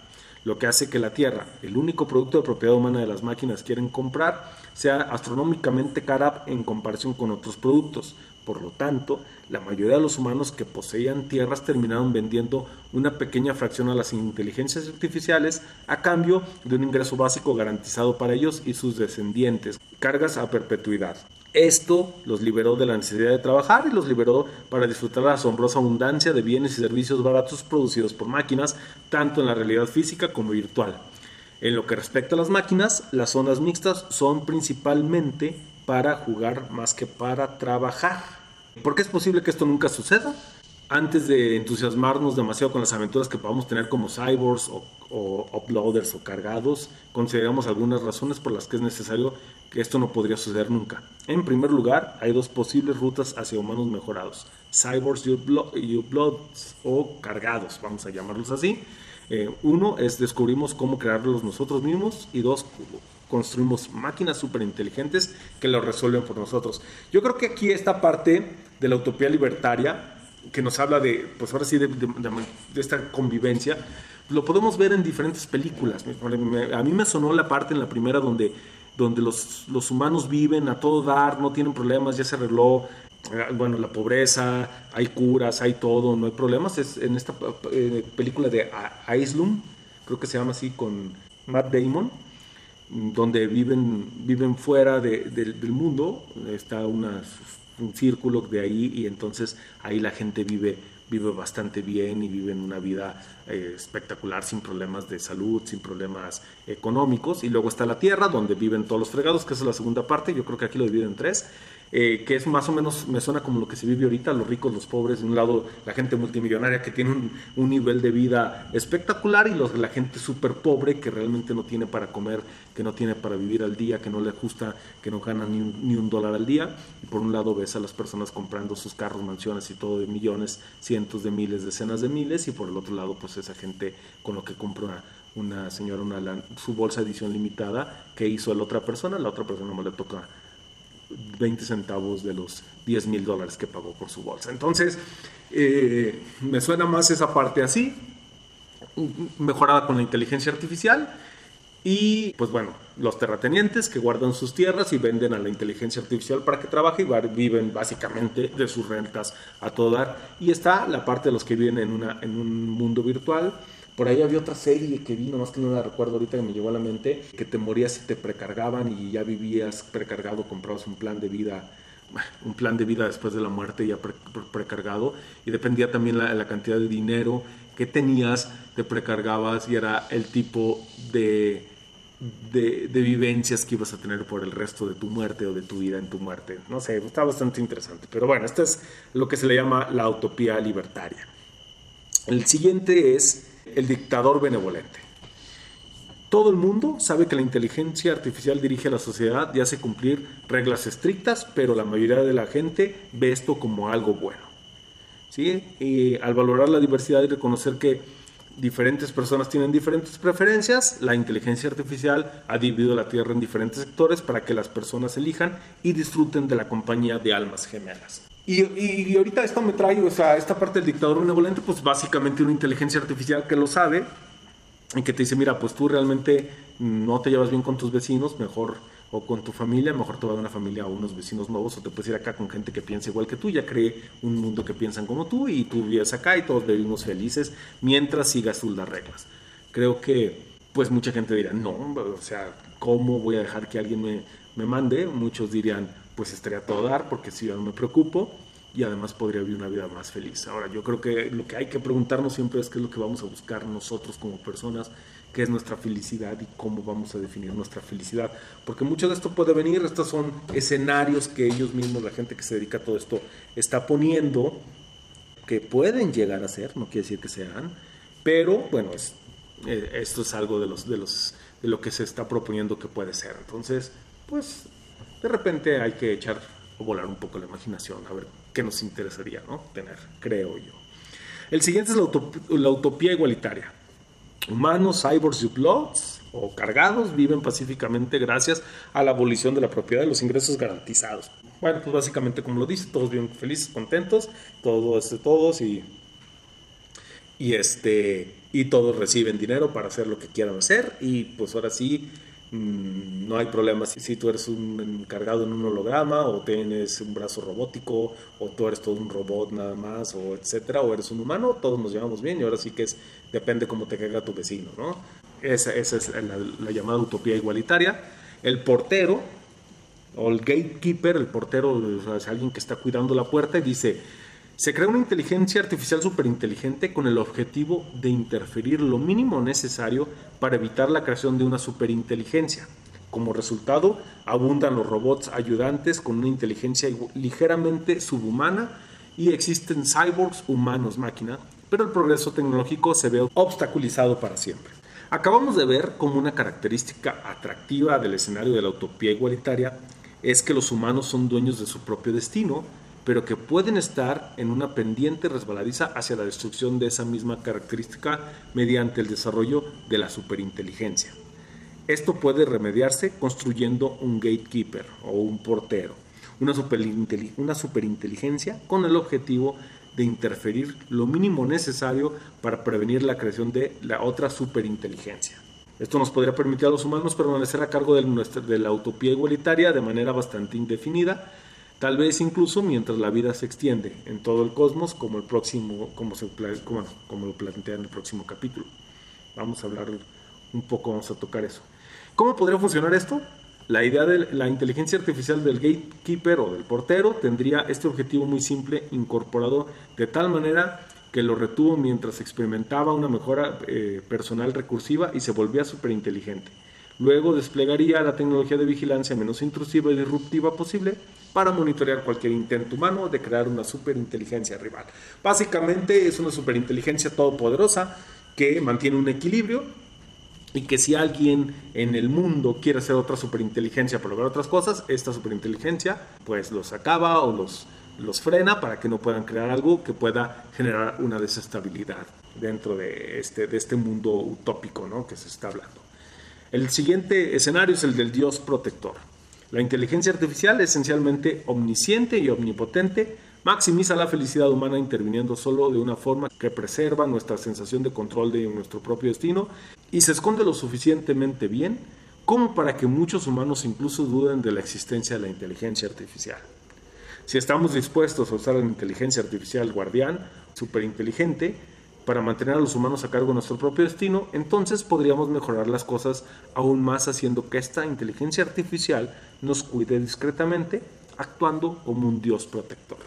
lo que hace que la Tierra, el único producto de propiedad humana de las máquinas quieren comprar, sea astronómicamente cara en comparación con otros productos. Por lo tanto, la mayoría de los humanos que poseían tierras terminaron vendiendo una pequeña fracción a las inteligencias artificiales a cambio de un ingreso básico garantizado para ellos y sus descendientes, cargas a perpetuidad. Esto los liberó de la necesidad de trabajar y los liberó para disfrutar la asombrosa abundancia de bienes y servicios baratos producidos por máquinas, tanto en la realidad física como virtual. En lo que respecta a las máquinas, las zonas mixtas son principalmente para jugar más que para trabajar. ¿Por qué es posible que esto nunca suceda? Antes de entusiasmarnos demasiado con las aventuras que podamos tener como cyborgs o, o uploaders o cargados, consideramos algunas razones por las que es necesario que esto no podría suceder nunca. En primer lugar, hay dos posibles rutas hacia humanos mejorados, cyborgs y uploads o cargados, vamos a llamarlos así. Eh, uno es descubrimos cómo crearlos nosotros mismos y dos, construimos máquinas súper inteligentes que lo resuelven por nosotros. Yo creo que aquí esta parte de la utopía libertaria, que nos habla de, pues ahora sí, de, de esta convivencia, lo podemos ver en diferentes películas. A mí me sonó la parte en la primera donde donde los, los humanos viven a todo dar, no tienen problemas, ya se arregló, eh, bueno, la pobreza, hay curas, hay todo, no hay problemas. Es en esta eh, película de Aislum, creo que se llama así, con Matt Damon, donde viven, viven fuera del mundo, está una, un círculo de ahí y entonces ahí la gente vive vive bastante bien y vive en una vida eh, espectacular sin problemas de salud, sin problemas económicos. Y luego está la tierra, donde viven todos los fregados, que es la segunda parte. Yo creo que aquí lo dividen en tres. Eh, que es más o menos, me suena como lo que se vive ahorita, los ricos, los pobres, de un lado la gente multimillonaria que tiene un, nivel de vida espectacular y los, la gente súper pobre que realmente no tiene para comer, que no tiene para vivir al día, que no le gusta, que no gana ni un, ni un dólar al día. Y por un lado ves a las personas comprando sus carros, mansiones y todo de millones, cientos de miles, decenas de miles, y por el otro lado pues esa gente con lo que compra una, señora una, su bolsa edición limitada que hizo la otra persona, la otra persona no le toca 20 centavos de los 10 mil dólares que pagó por su bolsa. Entonces, eh, me suena más esa parte así, mejorada con la inteligencia artificial. Y pues bueno, los terratenientes que guardan sus tierras y venden a la inteligencia artificial para que trabaje y viven básicamente de sus rentas a todo dar. Y está la parte de los que viven en, una, en un mundo virtual por ahí había otra serie que vi, más que no la recuerdo ahorita que me llegó a la mente, que te morías si te precargaban y ya vivías precargado, comprabas un plan de vida un plan de vida después de la muerte ya precargado y dependía también la, cantidad de dinero que tenías, te precargabas y era el tipo de, de, de, vivencias que ibas a tener por el resto de tu muerte o de tu vida en tu muerte. No sé, está bastante interesante. Pero bueno, esto es lo que se le llama la utopía libertaria. El siguiente es el dictador benevolente. Todo el mundo sabe que la inteligencia artificial dirige a la sociedad y hace cumplir reglas estrictas, pero la mayoría de la gente ve esto como algo bueno. ¿Sí? Y al valorar la diversidad y reconocer que diferentes personas tienen diferentes preferencias, la inteligencia artificial ha dividido la Tierra en diferentes sectores para que las personas elijan y disfruten de la compañía de almas gemelas. Y, ahorita esto me trae, o sea, esta parte del dictador benevolente, pues básicamente una inteligencia artificial que lo sabe y que te dice, mira, pues tú realmente no te llevas bien con tus vecinos, mejor o con tu familia, mejor te va a una familia o unos vecinos nuevos, o te puedes ir acá con gente que piensa igual que tú, ya cree un mundo que piensan como tú y tú vives acá y todos vivimos felices mientras sigas tú las reglas. Creo que pues mucha gente dirá, no, o sea, ¿cómo voy a dejar que alguien me, me mande? Muchos dirían, pues estaría todo dar porque si yo no me preocupo y además podría vivir una vida más feliz. Ahora, yo creo que lo que hay que preguntarnos siempre es qué es lo que vamos a buscar nosotros como personas, qué es nuestra felicidad y cómo vamos a definir nuestra felicidad. Porque mucho de esto puede venir, estos son escenarios que ellos mismos, la gente que se dedica a todo esto, está poniendo, que pueden llegar a ser, no quiere decir que sean, pero bueno, eh, esto es algo de, los, de, los, de lo que se está proponiendo que puede ser. Entonces, pues de repente hay que echar o volar un poco la imaginación, a ver qué nos interesaría ¿no? tener, creo yo. El siguiente es la, utopía igualitaria. Humanos, cyborgs y uploads o cargados viven pacíficamente gracias a la abolición de la propiedad de los ingresos garantizados. Bueno, pues básicamente como lo dice, todos viven felices, contentos, todos, todos y, y, este, y todos reciben dinero para hacer lo que quieran hacer y pues ahora sí no hay problema si, tú eres un encargado en un holograma o tienes un brazo robótico o tú eres todo un robot nada más o etcétera o eres un humano, todos nos llevamos bien y ahora sí que es depende cómo te caiga tu vecino, ¿no? Esa, esa es la, llamada utopía igualitaria. El portero o el gatekeeper, el portero es alguien que está cuidando la puerta y dice, se crea una inteligencia artificial superinteligente con el objetivo de interferir lo mínimo necesario para evitar la creación de una superinteligencia. Como resultado, abundan los robots ayudantes con una inteligencia ligeramente subhumana y existen cyborgs humanos máquina, pero el progreso tecnológico se ve obstaculizado para siempre. Acabamos de ver como una característica atractiva del escenario de la utopía igualitaria es que los humanos son dueños de su propio destino pero que pueden estar en una pendiente resbaladiza hacia la destrucción de esa misma característica mediante el desarrollo de la superinteligencia. Esto puede remediarse construyendo un gatekeeper o un portero, una, superinteligencia con el objetivo de interferir lo mínimo necesario para prevenir la creación de la otra superinteligencia. Esto nos podría permitir a los humanos permanecer a cargo de, de la utopía igualitaria de manera bastante indefinida, tal vez incluso mientras la vida se extiende en todo el cosmos, como, el próximo, como, se, lo plantea en el próximo capítulo. Vamos a hablar un poco, vamos a tocar eso. ¿Cómo podría funcionar esto? La idea de la inteligencia artificial del gatekeeper o del portero tendría este objetivo muy simple incorporado de tal manera que lo retuvo mientras experimentaba una mejora eh, personal recursiva y se volvía superinteligente. Luego desplegaría la tecnología de vigilancia menos intrusiva y disruptiva posible para monitorear cualquier intento humano de crear una superinteligencia rival. Básicamente es una superinteligencia todopoderosa que mantiene un equilibrio y que si alguien en el mundo quiere hacer otra superinteligencia para lograr otras cosas, esta superinteligencia pues los acaba o los, los frena para que no puedan crear algo que pueda generar una desestabilidad dentro de este, de este mundo utópico ¿no? que se está hablando. El siguiente escenario es el del Dios protector. La inteligencia artificial, esencialmente omnisciente y omnipotente, maximiza la felicidad humana interviniendo solo de una forma que preserva nuestra sensación de control de nuestro propio destino y se esconde lo suficientemente bien como para que muchos humanos incluso duden de la existencia de la inteligencia artificial. Si estamos dispuestos a usar la inteligencia artificial guardián, superinteligente, para mantener a los humanos a cargo de nuestro propio destino, entonces podríamos mejorar las cosas aún más haciendo que esta inteligencia artificial nos cuide discretamente, actuando como un Dios protector.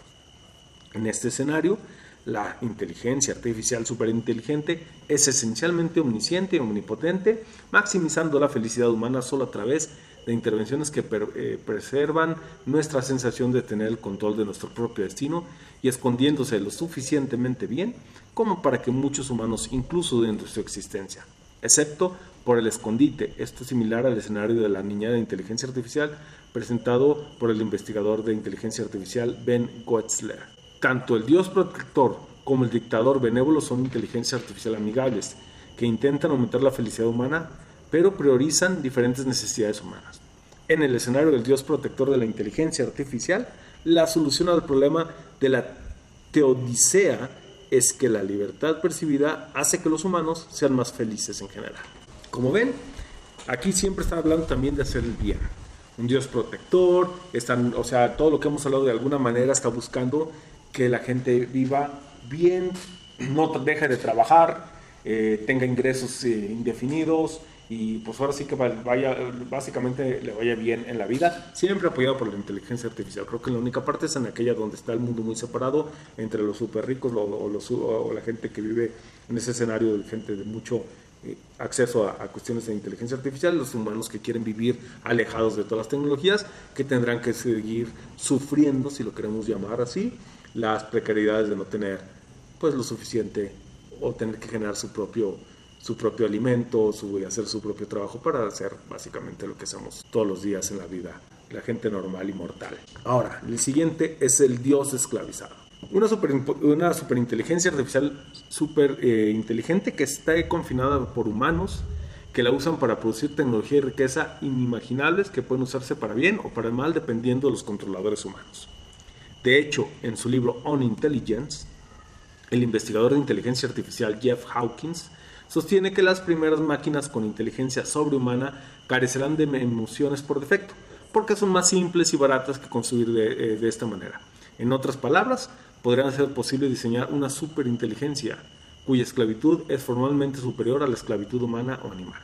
En este escenario, la inteligencia artificial superinteligente es esencialmente omnisciente y omnipotente, maximizando la felicidad humana solo a través de intervenciones que eh, preservan nuestra sensación de tener el control de nuestro propio destino y escondiéndose lo suficientemente bien como para que muchos humanos incluso dentro de su existencia, excepto por el escondite. Esto es similar al escenario de la niña de inteligencia artificial presentado por el investigador de inteligencia artificial Ben Goetzler. Tanto el dios protector como el dictador benévolo son inteligencias artificiales amigables que intentan aumentar la felicidad humana, pero priorizan diferentes necesidades humanas. En el escenario del dios protector de la inteligencia artificial, la solución al problema de la teodicea es que la libertad percibida hace que los humanos sean más felices en general. Como ven, aquí siempre está hablando también de hacer el bien. un Dios protector, están, o sea, todo lo que hemos hablado de alguna manera está buscando que la gente viva bien, no deje de trabajar, eh, tenga ingresos eh, indefinidos y pues ahora sí que vaya, básicamente le vaya bien en la vida, siempre apoyado por la inteligencia artificial. Creo que la única parte es en aquella donde está el mundo muy separado entre los súper ricos o, los, la gente que vive en ese escenario de gente de mucho eh, acceso a, cuestiones de inteligencia artificial, los humanos que quieren vivir alejados de todas las tecnologías, que tendrán que seguir sufriendo, si lo queremos llamar así, las precariedades de no tener pues lo suficiente o tener que generar su propio su propio alimento, su, hacer su propio trabajo para hacer básicamente lo que hacemos todos los días en la vida, la gente normal y mortal. Ahora, el siguiente es el dios esclavizado. Una, super, una superinteligencia artificial super eh, inteligente que está confinada por humanos que la usan para producir tecnología y riqueza inimaginables que pueden usarse para bien o para mal dependiendo de los controladores humanos. De hecho, en su libro On Intelligence, el investigador de inteligencia artificial Jeff Hawkins sostiene que las primeras máquinas con inteligencia sobrehumana carecerán de emociones por defecto, porque son más simples y baratas que construir de, eh, esta manera. En otras palabras, podría ser posible diseñar una superinteligencia cuya esclavitud es formalmente superior a la esclavitud humana o animal.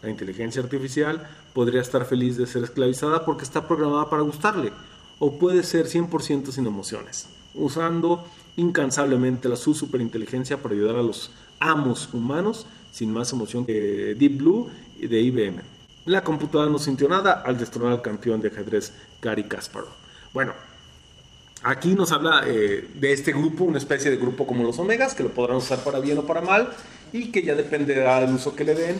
La inteligencia artificial podría estar feliz de ser esclavizada porque está programada para gustarle, o puede ser 100% sin emociones, usando incansablemente la su superinteligencia para ayudar a los amos humanos sin más emoción que Deep Blue de IBM. La computadora no sintió nada al destronar al campeón de ajedrez Gary Kasparov. Bueno, aquí nos habla eh, de este grupo, una especie de grupo como los omegas, que lo podrán usar para bien o para mal, y que ya dependerá del uso que le den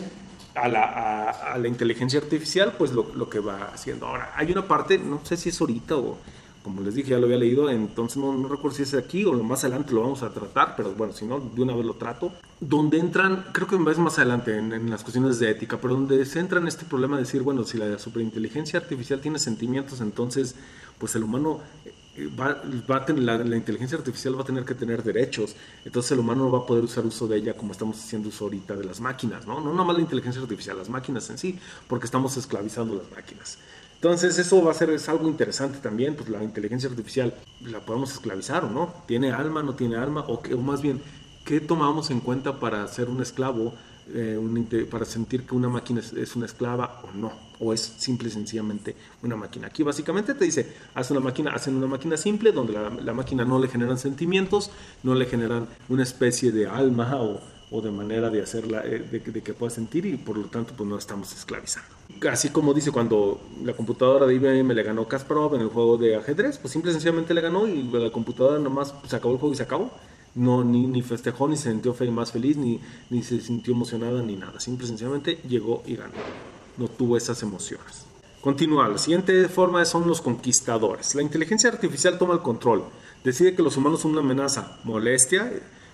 a la, inteligencia artificial, pues lo, lo, que va haciendo. Ahora, hay una parte, no sé si es ahorita o como les dije, ya lo había leído, entonces no, no recuerdo si es aquí o más adelante lo vamos a tratar, pero bueno, si no, de una vez lo trato. Donde entran, creo que es más adelante en, las cuestiones de ética, pero donde se entra en este problema de decir, bueno, si la superinteligencia artificial tiene sentimientos, entonces, pues el humano eh, Va, va, a tener, la, inteligencia artificial va a tener que tener derechos, entonces el humano no va a poder usar uso de ella como estamos haciendo uso ahorita de las máquinas, ¿no? No nomás la inteligencia artificial, las máquinas en sí, porque estamos esclavizando las máquinas. Entonces eso va a ser es algo interesante también, pues la inteligencia artificial la podemos esclavizar o no, tiene alma, no tiene alma, o, o más bien, ¿qué tomamos en cuenta para ser un esclavo, eh, para sentir que una máquina es, una esclava o no? O es simple y sencillamente una máquina. Aquí básicamente te dice, haz una máquina, hacen una máquina simple donde la, la máquina no le generan sentimientos, no le generan una especie de alma o, o de manera de hacerla, eh, de, que pueda sentir y por lo tanto pues no estamos esclavizando. Así como dice cuando la computadora de IBM le ganó Kasparov en el juego de ajedrez, pues simple y sencillamente le ganó y la computadora nomás se acabó el juego y se acabó. No, ni, ni festejó, ni se sintió más feliz, ni, ni se sintió emocionada, ni nada. Simple y sencillamente llegó y ganó. No tuvo esas emociones. Continúa. La siguiente forma son los conquistadores. La inteligencia artificial toma el control. Decide que los humanos son una amenaza, molestia,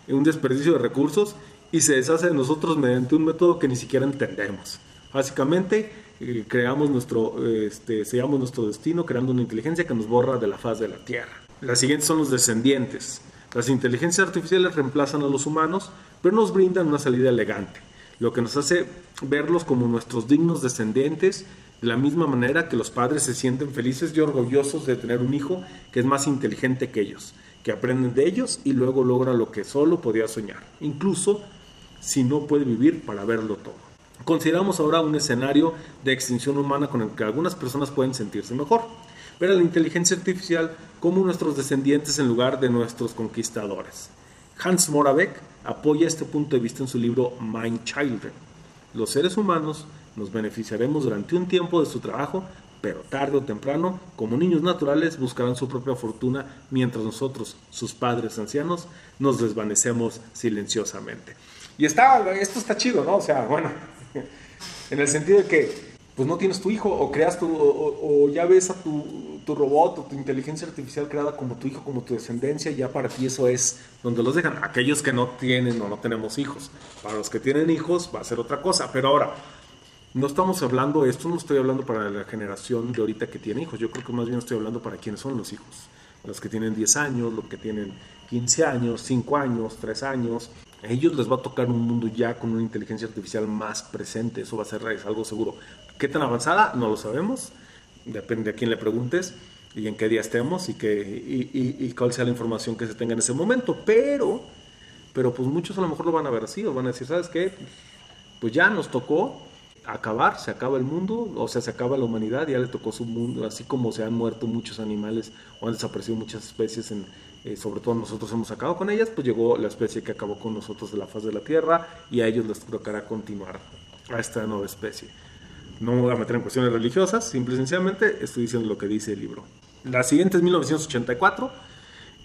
un desperdicio de recursos y se deshace de nosotros mediante un método que ni siquiera entendemos. Básicamente, eh, creamos nuestro, este, sellamos nuestro destino creando una inteligencia que nos borra de la faz de la Tierra. Las siguientes son los descendientes. Las inteligencias artificiales reemplazan a los humanos, pero nos brindan una salida elegante, lo que nos hace verlos como nuestros dignos descendientes, de la misma manera que los padres se sienten felices y orgullosos de tener un hijo que es más inteligente que ellos, que aprenden de ellos y luego logra lo que solo podía soñar. Incluso si no puede vivir para verlo todo. Consideramos ahora un escenario de extinción humana con el que algunas personas pueden sentirse mejor. Ver a la inteligencia artificial como nuestros descendientes en lugar de nuestros conquistadores. Hans Moravec apoya este punto de vista en su libro Mind Children. Los seres humanos nos beneficiaremos durante un tiempo de su trabajo, pero tarde o temprano, como niños naturales, buscarán su propia fortuna mientras nosotros, sus padres ancianos, nos desvanecemos silenciosamente. Y está, esto está chido, ¿no? O sea, bueno, en el sentido de que pues no tienes tu hijo o creas tu, o, ya ves a tu, tu, robot o tu inteligencia artificial creada como tu hijo, como tu descendencia, ya para ti eso es donde los dejan. Aquellos que no tienen o no tenemos hijos. Para los que tienen hijos va a ser otra cosa. Pero ahora, no estamos hablando, esto no estoy hablando para la generación de ahorita que tiene hijos. Yo creo que más bien estoy hablando para quienes son los hijos. Los que tienen 10 años, los que tienen 15 años, 5 años, 3 años, a ellos les va a tocar un mundo ya con una inteligencia artificial más presente, eso va a ser algo seguro. ¿Qué tan avanzada? No lo sabemos. depende a quién le preguntes y en qué día estemos y, que, y, cuál sea la información que se tenga en ese momento. Pero, pero pues muchos a lo mejor lo van a ver así, o van a decir, ¿sabes qué? Pues ya nos tocó acabar, se acaba el mundo, o sea, se acaba la humanidad, ya le tocó su mundo, así como se han muerto muchos animales o han desaparecido muchas especies, en, eh, sobre todo nosotros hemos acabado con ellas, pues llegó la especie que acabó con nosotros de la faz de la Tierra y a ellos les tocará continuar a esta nueva especie. No me voy a meter en cuestiones religiosas, simple y sencillamente estoy diciendo lo que dice el libro. La siguiente es 1984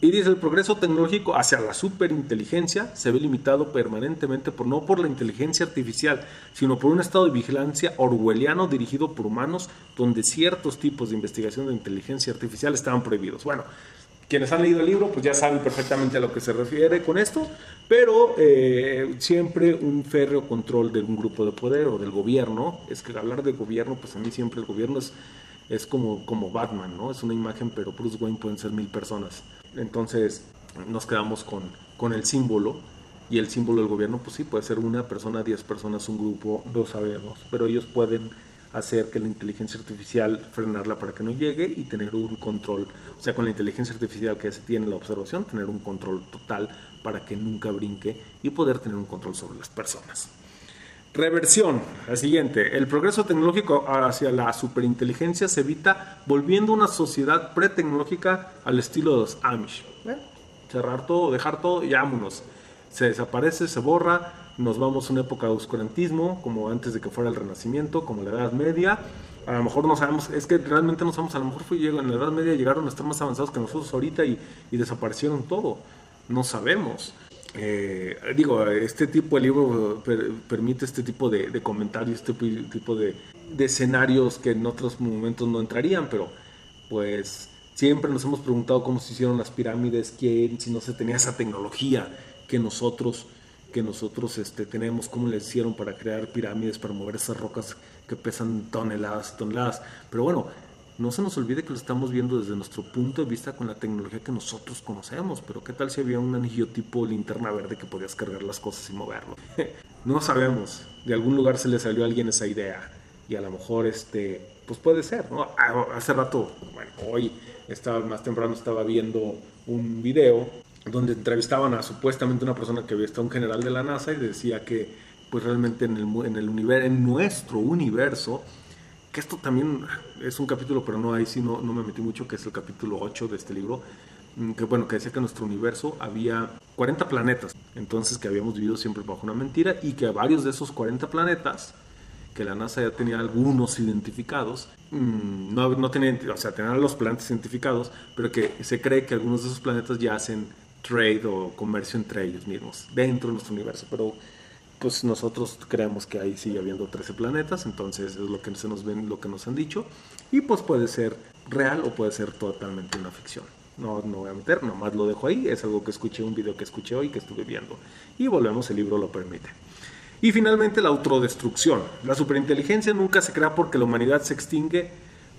y dice el progreso tecnológico hacia la superinteligencia se ve limitado permanentemente por no por la inteligencia artificial, sino por un estado de vigilancia orwelliano dirigido por humanos donde ciertos tipos de investigación de inteligencia artificial estaban prohibidos. Bueno, quienes han leído el libro pues ya saben perfectamente a lo que se refiere con esto, pero eh, siempre un férreo control de un grupo de poder o del gobierno. Es que hablar de gobierno, pues a mí siempre el gobierno es, es como, como Batman, ¿no? Es una imagen, pero Bruce Wayne pueden ser mil personas. Entonces nos quedamos con, con el símbolo y el símbolo del gobierno, pues sí, puede ser una persona, diez personas, un grupo, lo sabemos, pero ellos pueden hacer que la inteligencia artificial frenarla para que no llegue y tener un control, o sea, con la inteligencia artificial que se tiene la observación, tener un control total para que nunca brinque y poder tener un control sobre las personas. Reversión, la siguiente, el progreso tecnológico hacia la superinteligencia se evita volviendo una sociedad pretecnológica al estilo de los Amish. Cerrar todo, dejar todo y vámonos. Se desaparece, se borra, nos vamos a una época de oscurantismo, como antes de que fuera el Renacimiento, como la Edad Media. A lo mejor no sabemos, es que realmente no sabemos, a lo mejor fue, en la Edad Media llegaron a estar más avanzados que nosotros ahorita y, desaparecieron todo. No sabemos. Eh, digo, este tipo de libro permite este tipo de, comentarios, este tipo de, de, escenarios que en otros momentos no entrarían, pero pues siempre nos hemos preguntado cómo se hicieron las pirámides, quién, si no se tenía esa tecnología que nosotros que nosotros este, tenemos, cómo le hicieron para crear pirámides, para mover esas rocas que pesan toneladas, toneladas. Pero bueno, no se nos olvide que lo estamos viendo desde nuestro punto de vista con la tecnología que nosotros conocemos. Pero ¿qué tal si había un anillo tipo linterna verde que podías cargar las cosas y moverlo? no sabemos. De algún lugar se le salió a alguien esa idea. Y a lo mejor, este, pues puede ser, ¿no? Ah, hace rato, bueno, hoy estaba más temprano estaba viendo un video donde entrevistaban a supuestamente una persona que había estado un general de la NASA y decía que pues realmente en el, en el universo, en nuestro universo, que esto también es un capítulo, pero no ahí sí no, no me metí mucho, que es el capítulo 8 de este libro, mm, que bueno, que decía que en nuestro universo había 40 planetas, entonces que habíamos vivido siempre bajo una mentira y que varios de esos 40 planetas, que la NASA ya tenía algunos identificados, mm, no, no tenían, o sea, tenían los planetas identificados, pero que se cree que algunos de esos planetas ya hacen trade o comercio entre ellos mismos dentro de nuestro universo, pero pues nosotros creemos que ahí sigue habiendo 13 planetas, entonces es lo que se nos ven, lo que nos han dicho, y pues puede ser real o puede ser totalmente una ficción. No, no voy a meter, nomás lo dejo ahí, es algo que escuché, un video que escuché hoy, que estuve viendo. Y volvemos, el libro lo permite. Y finalmente la autodestrucción. La superinteligencia nunca se crea porque la humanidad se extingue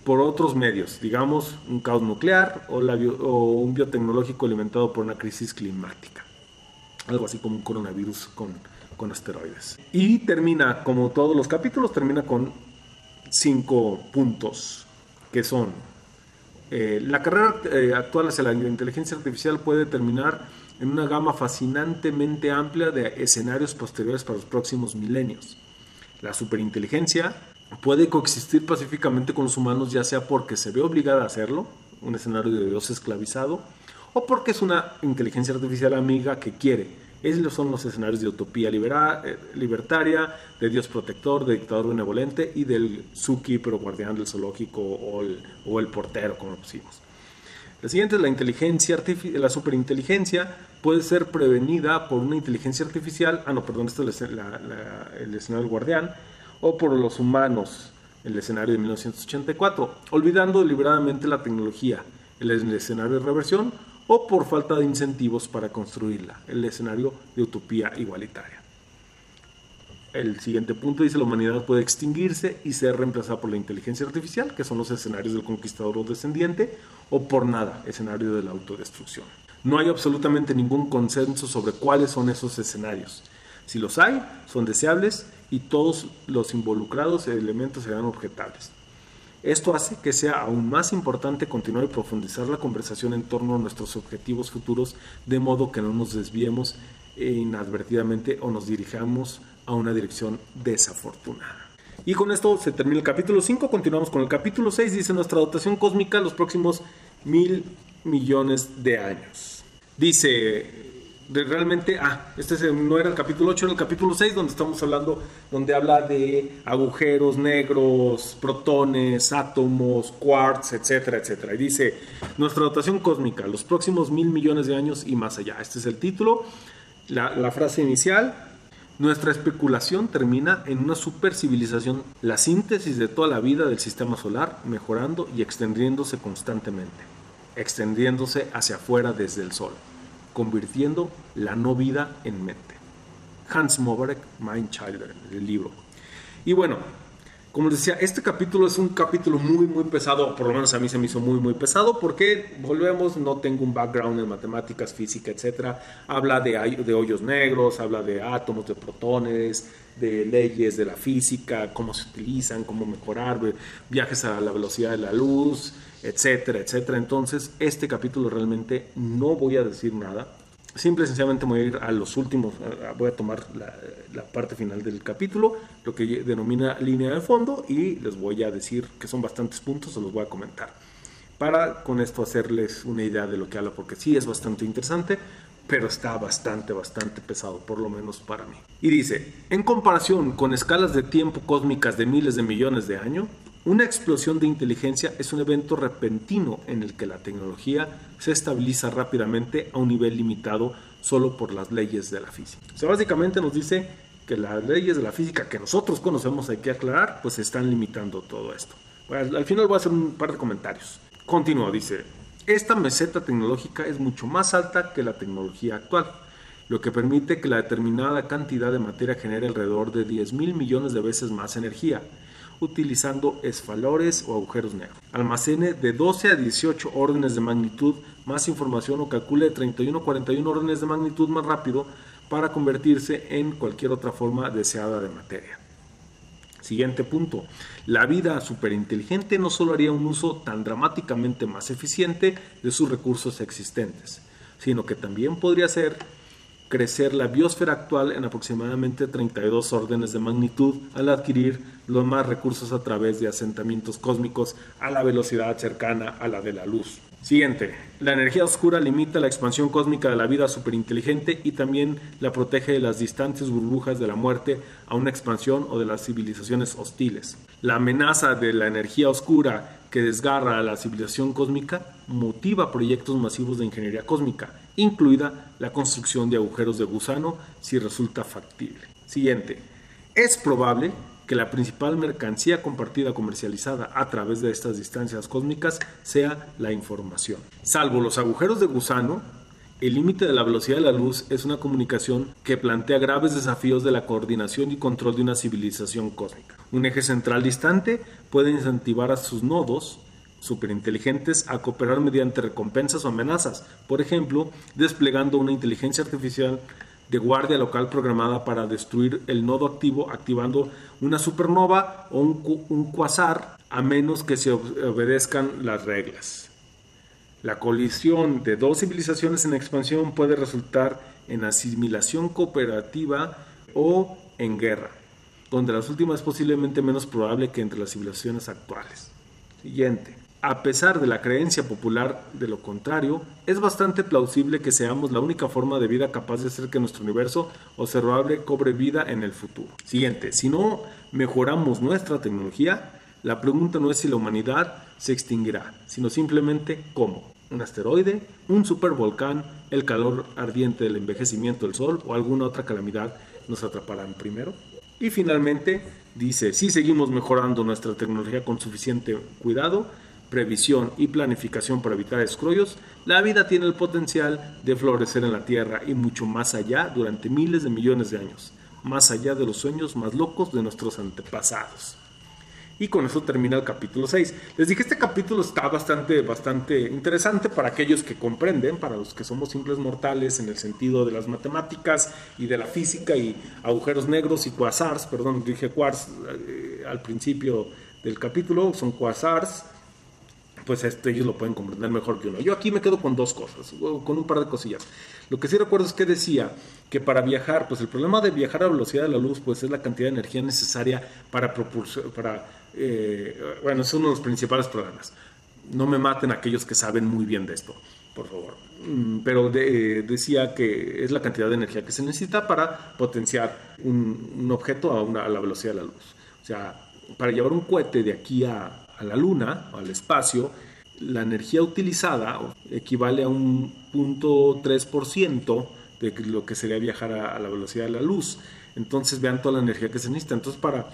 por otros medios, digamos un caos nuclear o, un biotecnológico alimentado por una crisis climática. Algo así como un coronavirus con, asteroides. Y termina, como todos los capítulos, termina con cinco puntos, que son, eh, la carrera eh, actual hacia la inteligencia artificial puede terminar en una gama fascinantemente amplia de escenarios posteriores para los próximos milenios. La superinteligencia puede coexistir pacíficamente con los humanos, ya sea porque se ve obligada a hacerlo, un escenario de Dios esclavizado, o porque es una inteligencia artificial amiga que quiere. Esos son los escenarios de utopía eh, libertaria, de Dios protector, de dictador benevolente y del Suki, pero guardián del zoológico o el, portero, como lo pusimos. La siguiente es la inteligencia la superinteligencia puede ser prevenida por una inteligencia artificial. Ah, no, perdón, esto es el escenario del guardián o por los humanos, el escenario de 1984, olvidando deliberadamente la tecnología, el escenario de reversión, o por falta de incentivos para construirla, el escenario de utopía igualitaria. El siguiente punto dice la humanidad puede extinguirse y ser reemplazada por la inteligencia artificial, que son los escenarios del conquistador o descendiente, o por nada, escenario de la autodestrucción. No hay absolutamente ningún consenso sobre cuáles son esos escenarios. Si los hay, son deseables y todos los involucrados elementos serán objetables. Esto hace que sea aún más importante continuar y profundizar la conversación en torno a nuestros objetivos futuros, de modo que no nos desviemos inadvertidamente o nos dirijamos a una dirección desafortunada. Y con esto se termina el capítulo 5, continuamos con el capítulo 6, dice nuestra dotación cósmica los próximos mil millones de años. Dice, realmente, ah, este no era el capítulo 8, era el capítulo 6, donde estamos hablando, donde habla de agujeros negros, protones, átomos, quarks, etcétera, etcétera. Y dice, nuestra dotación cósmica, los próximos mil millones de años y más allá. Este es el título, la, la frase inicial. Nuestra especulación termina en una supercivilización, la síntesis de toda la vida del sistema solar, mejorando y extendiéndose constantemente, extendiéndose hacia afuera desde el Sol convirtiendo la no vida en mente. Hans Moberg, Mind Child, el libro. Y bueno, como les decía, este capítulo es un capítulo muy, muy pesado, por lo menos a mí se me hizo muy, muy pesado, porque volvemos, no tengo un background en matemáticas, física, etc. Habla de, de hoyos negros, habla de átomos, de protones, de leyes de la física, cómo se utilizan, cómo mejorar, viajes a la velocidad de la luz, etcétera, etcétera. Entonces, este capítulo realmente no voy a decir nada. Simple y sencillamente voy a ir a los últimos, voy a tomar la, parte final del capítulo, lo que denomina línea de fondo, y les voy a decir que son bastantes puntos, se los voy a comentar. Para con esto hacerles una idea de lo que habla, porque sí es bastante interesante, pero está bastante, bastante pesado, por lo menos para mí. Y dice, en comparación con escalas de tiempo cósmicas de miles de millones de años, una explosión de inteligencia es un evento repentino en el que la tecnología se estabiliza rápidamente a un nivel limitado solo por las leyes de la física. O sea, básicamente nos dice que las leyes de la física que nosotros conocemos, hay que aclarar, pues están limitando todo esto. al final voy a hacer un par de comentarios. Continúa, dice, esta meseta tecnológica es mucho más alta que la tecnología actual, lo que permite que la determinada cantidad de materia genere alrededor de 10 mil millones de veces más energía utilizando esfalores o agujeros negros. Almacene de 12 a 18 órdenes de magnitud más información o calcule de 31 a 41 órdenes de magnitud más rápido para convertirse en cualquier otra forma deseada de materia. Siguiente punto. La vida superinteligente no solo haría un uso tan dramáticamente más eficiente de sus recursos existentes, sino que también podría ser crecer la biosfera actual en aproximadamente 32 órdenes de magnitud al adquirir los más recursos a través de asentamientos cósmicos a la velocidad cercana a la de la luz. Siguiente, la energía oscura limita la expansión cósmica de la vida superinteligente y también la protege de las distantes burbujas de la muerte a una expansión o de las civilizaciones hostiles. La amenaza de la energía oscura que desgarra a la civilización cósmica motiva proyectos masivos de ingeniería cósmica, incluida la construcción de agujeros de gusano si resulta factible. Siguiente, es probable que la principal mercancía compartida comercializada a través de estas distancias cósmicas sea la información. Salvo los agujeros de gusano, el límite de la velocidad de la luz es una comunicación que plantea graves desafíos de la coordinación y control de una civilización cósmica. Un eje central distante puede incentivar a sus nodos superinteligentes a cooperar mediante recompensas o amenazas, por ejemplo, desplegando una inteligencia artificial de guardia local programada para destruir el nodo activo activando una supernova o un, un quasar a menos que se obedezcan las reglas. La colisión de dos civilizaciones en expansión puede resultar en asimilación cooperativa o en guerra, donde las últimas es posiblemente menos probable que entre las civilizaciones actuales. Siguiente. A pesar de la creencia popular de lo contrario, es bastante plausible que seamos la única forma de vida capaz de hacer que nuestro universo observable cobre vida en el futuro. Siguiente, si no mejoramos nuestra tecnología, la pregunta no es si la humanidad se extinguirá, sino simplemente cómo. Un asteroide, un supervolcán, el calor ardiente del envejecimiento del Sol o alguna otra calamidad nos atraparán primero. Y finalmente dice, si seguimos mejorando nuestra tecnología con suficiente cuidado, previsión y planificación para evitar escollos, la vida tiene el potencial de florecer en la Tierra y mucho más allá durante miles de millones de años, más allá de los sueños más locos de nuestros antepasados. Y con eso termina el capítulo 6. Les dije, este capítulo está bastante, bastante interesante para aquellos que comprenden, para los que somos simples mortales en el sentido de las matemáticas y de la física y agujeros negros y quasars, perdón, dije quarks eh, al principio del capítulo, son quasars, pues ellos lo pueden comprender mejor que uno. Yo aquí me quedo con dos cosas, con un par de cosillas. Lo que sí recuerdo es que decía que para viajar, pues el problema de viajar a velocidad de la luz, pues es la cantidad de energía necesaria para propulsar, para, eh, bueno, es uno de los principales problemas. No me maten aquellos que saben muy bien de esto, por favor. Mm, pero eh, decía que es la cantidad de energía que se necesita para potenciar un, objeto a, a la velocidad de la luz. O sea, para llevar un cohete de aquí a, a la Luna, al espacio, la energía utilizada equivale a un 0.3% de lo que sería viajar a, la velocidad de la luz. Entonces vean toda la energía que se necesita. Entonces para,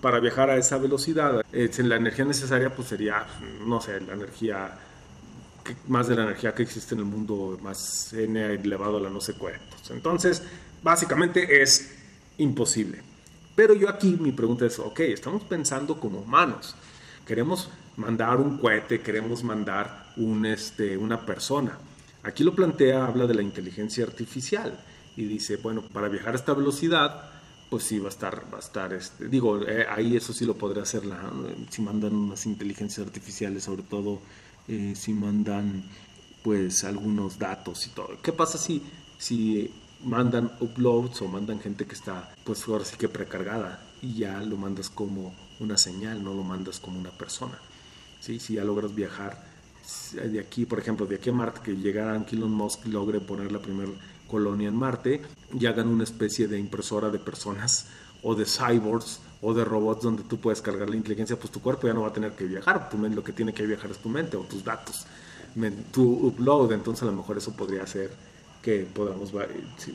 para viajar a esa velocidad, eh, la energía necesaria pues sería, no sé, la energía, más de la energía que existe en el mundo, más n elevado a la no sé cuántos. Entonces, básicamente es imposible. Pero yo aquí mi pregunta es, ok, estamos pensando como humanos queremos mandar un cohete, queremos mandar un, este, una persona. Aquí lo plantea, habla de la inteligencia artificial y dice, bueno, para viajar a esta velocidad, pues sí va a estar, va a estar, este, digo, eh, ahí eso sí lo podría hacer si mandan unas inteligencias artificiales, sobre todo eh, si mandan pues algunos datos y todo. ¿Qué pasa si, si mandan uploads o mandan gente que está pues ahora sí que precargada y ya lo mandas como una señal, no lo mandas como una persona. ¿sí? Si ya logras viajar de aquí, por ejemplo, de aquí a Marte, que llegaran Elon Musk logre poner la primera colonia en Marte y hagan una especie de impresora de personas o de cyborgs o de robots donde tú puedes cargar la inteligencia, pues tu cuerpo ya no va a tener que viajar, tu mente, lo que tiene que viajar es tu mente o tus datos, tu upload, entonces a lo mejor eso podría hacer que podamos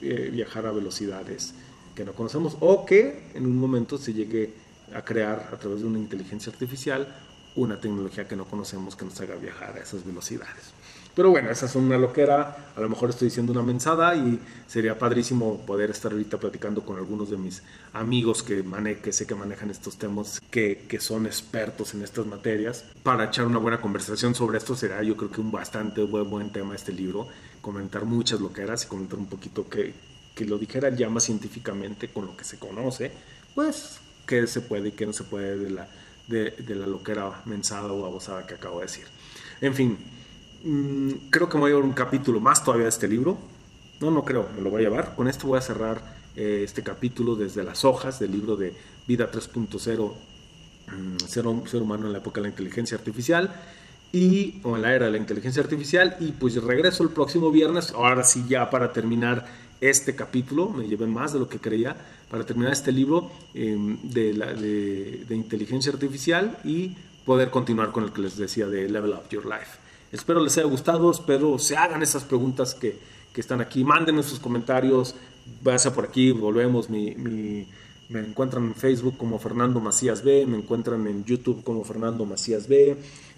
eh, viajar a velocidades que no conocemos o que en un momento se llegue a crear a través de una inteligencia artificial una tecnología que no conocemos que nos haga viajar a esas velocidades. Pero bueno, esa es una loquera, a lo mejor estoy diciendo una mensada y sería padrísimo poder estar ahorita platicando con algunos de mis amigos que, mane que sé que manejan estos temas, que, que, son expertos en estas materias, para echar una buena conversación sobre esto. Será yo creo que un bastante buen, buen tema este libro, comentar muchas loqueras y comentar un poquito que, que lo dijera ya más científicamente con lo que se conoce, pues qué se puede y qué no se puede de la, de, la loquera mensada o abosada que acabo de decir. En fin, mm, creo que me voy a llevar un capítulo más todavía de este libro. No, no creo, me lo voy a llevar. Con esto voy a cerrar eh, este capítulo desde las hojas del libro de Vida 3.0, mm, ser, ser humano en la época de la inteligencia artificial y o en la era de la inteligencia artificial y pues regreso el próximo viernes, ahora sí ya para terminar este capítulo, me llevé más de lo que creía, para terminar este libro em, de, inteligencia artificial y poder continuar con el que les decía de Level Up Your Life. Espero les haya gustado, espero se hagan esas preguntas que, que están aquí, manden sus comentarios, vaya por aquí, volvemos, mi, mi, me encuentran en Facebook como Fernando Macías B, me encuentran en YouTube como Fernando Macías B,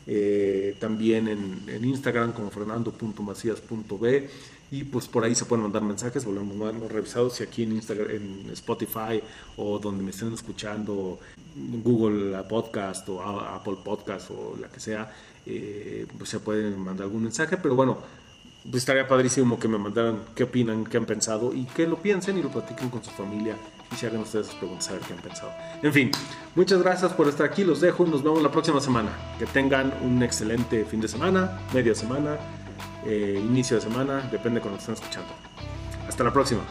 eh, también en, en, Instagram como fernando.macías.b y pues por ahí se pueden mandar mensajes, volvemos a revisados y aquí en Instagram, en Spotify o donde me estén escuchando, Google Podcast o Apple Podcast o la que sea, eh, pues se pueden mandar algún mensaje, pero bueno, pues estaría padrísimo que me mandaran qué opinan, qué han pensado y que lo piensen y lo platiquen con su familia y se hagan ustedes preguntas a ver qué han pensado. En fin, muchas gracias por estar aquí, los dejo y nos vemos la próxima semana. Que tengan un excelente fin de semana, media semana, eh, inicio de semana, depende de cuando estén escuchando. Hasta la próxima.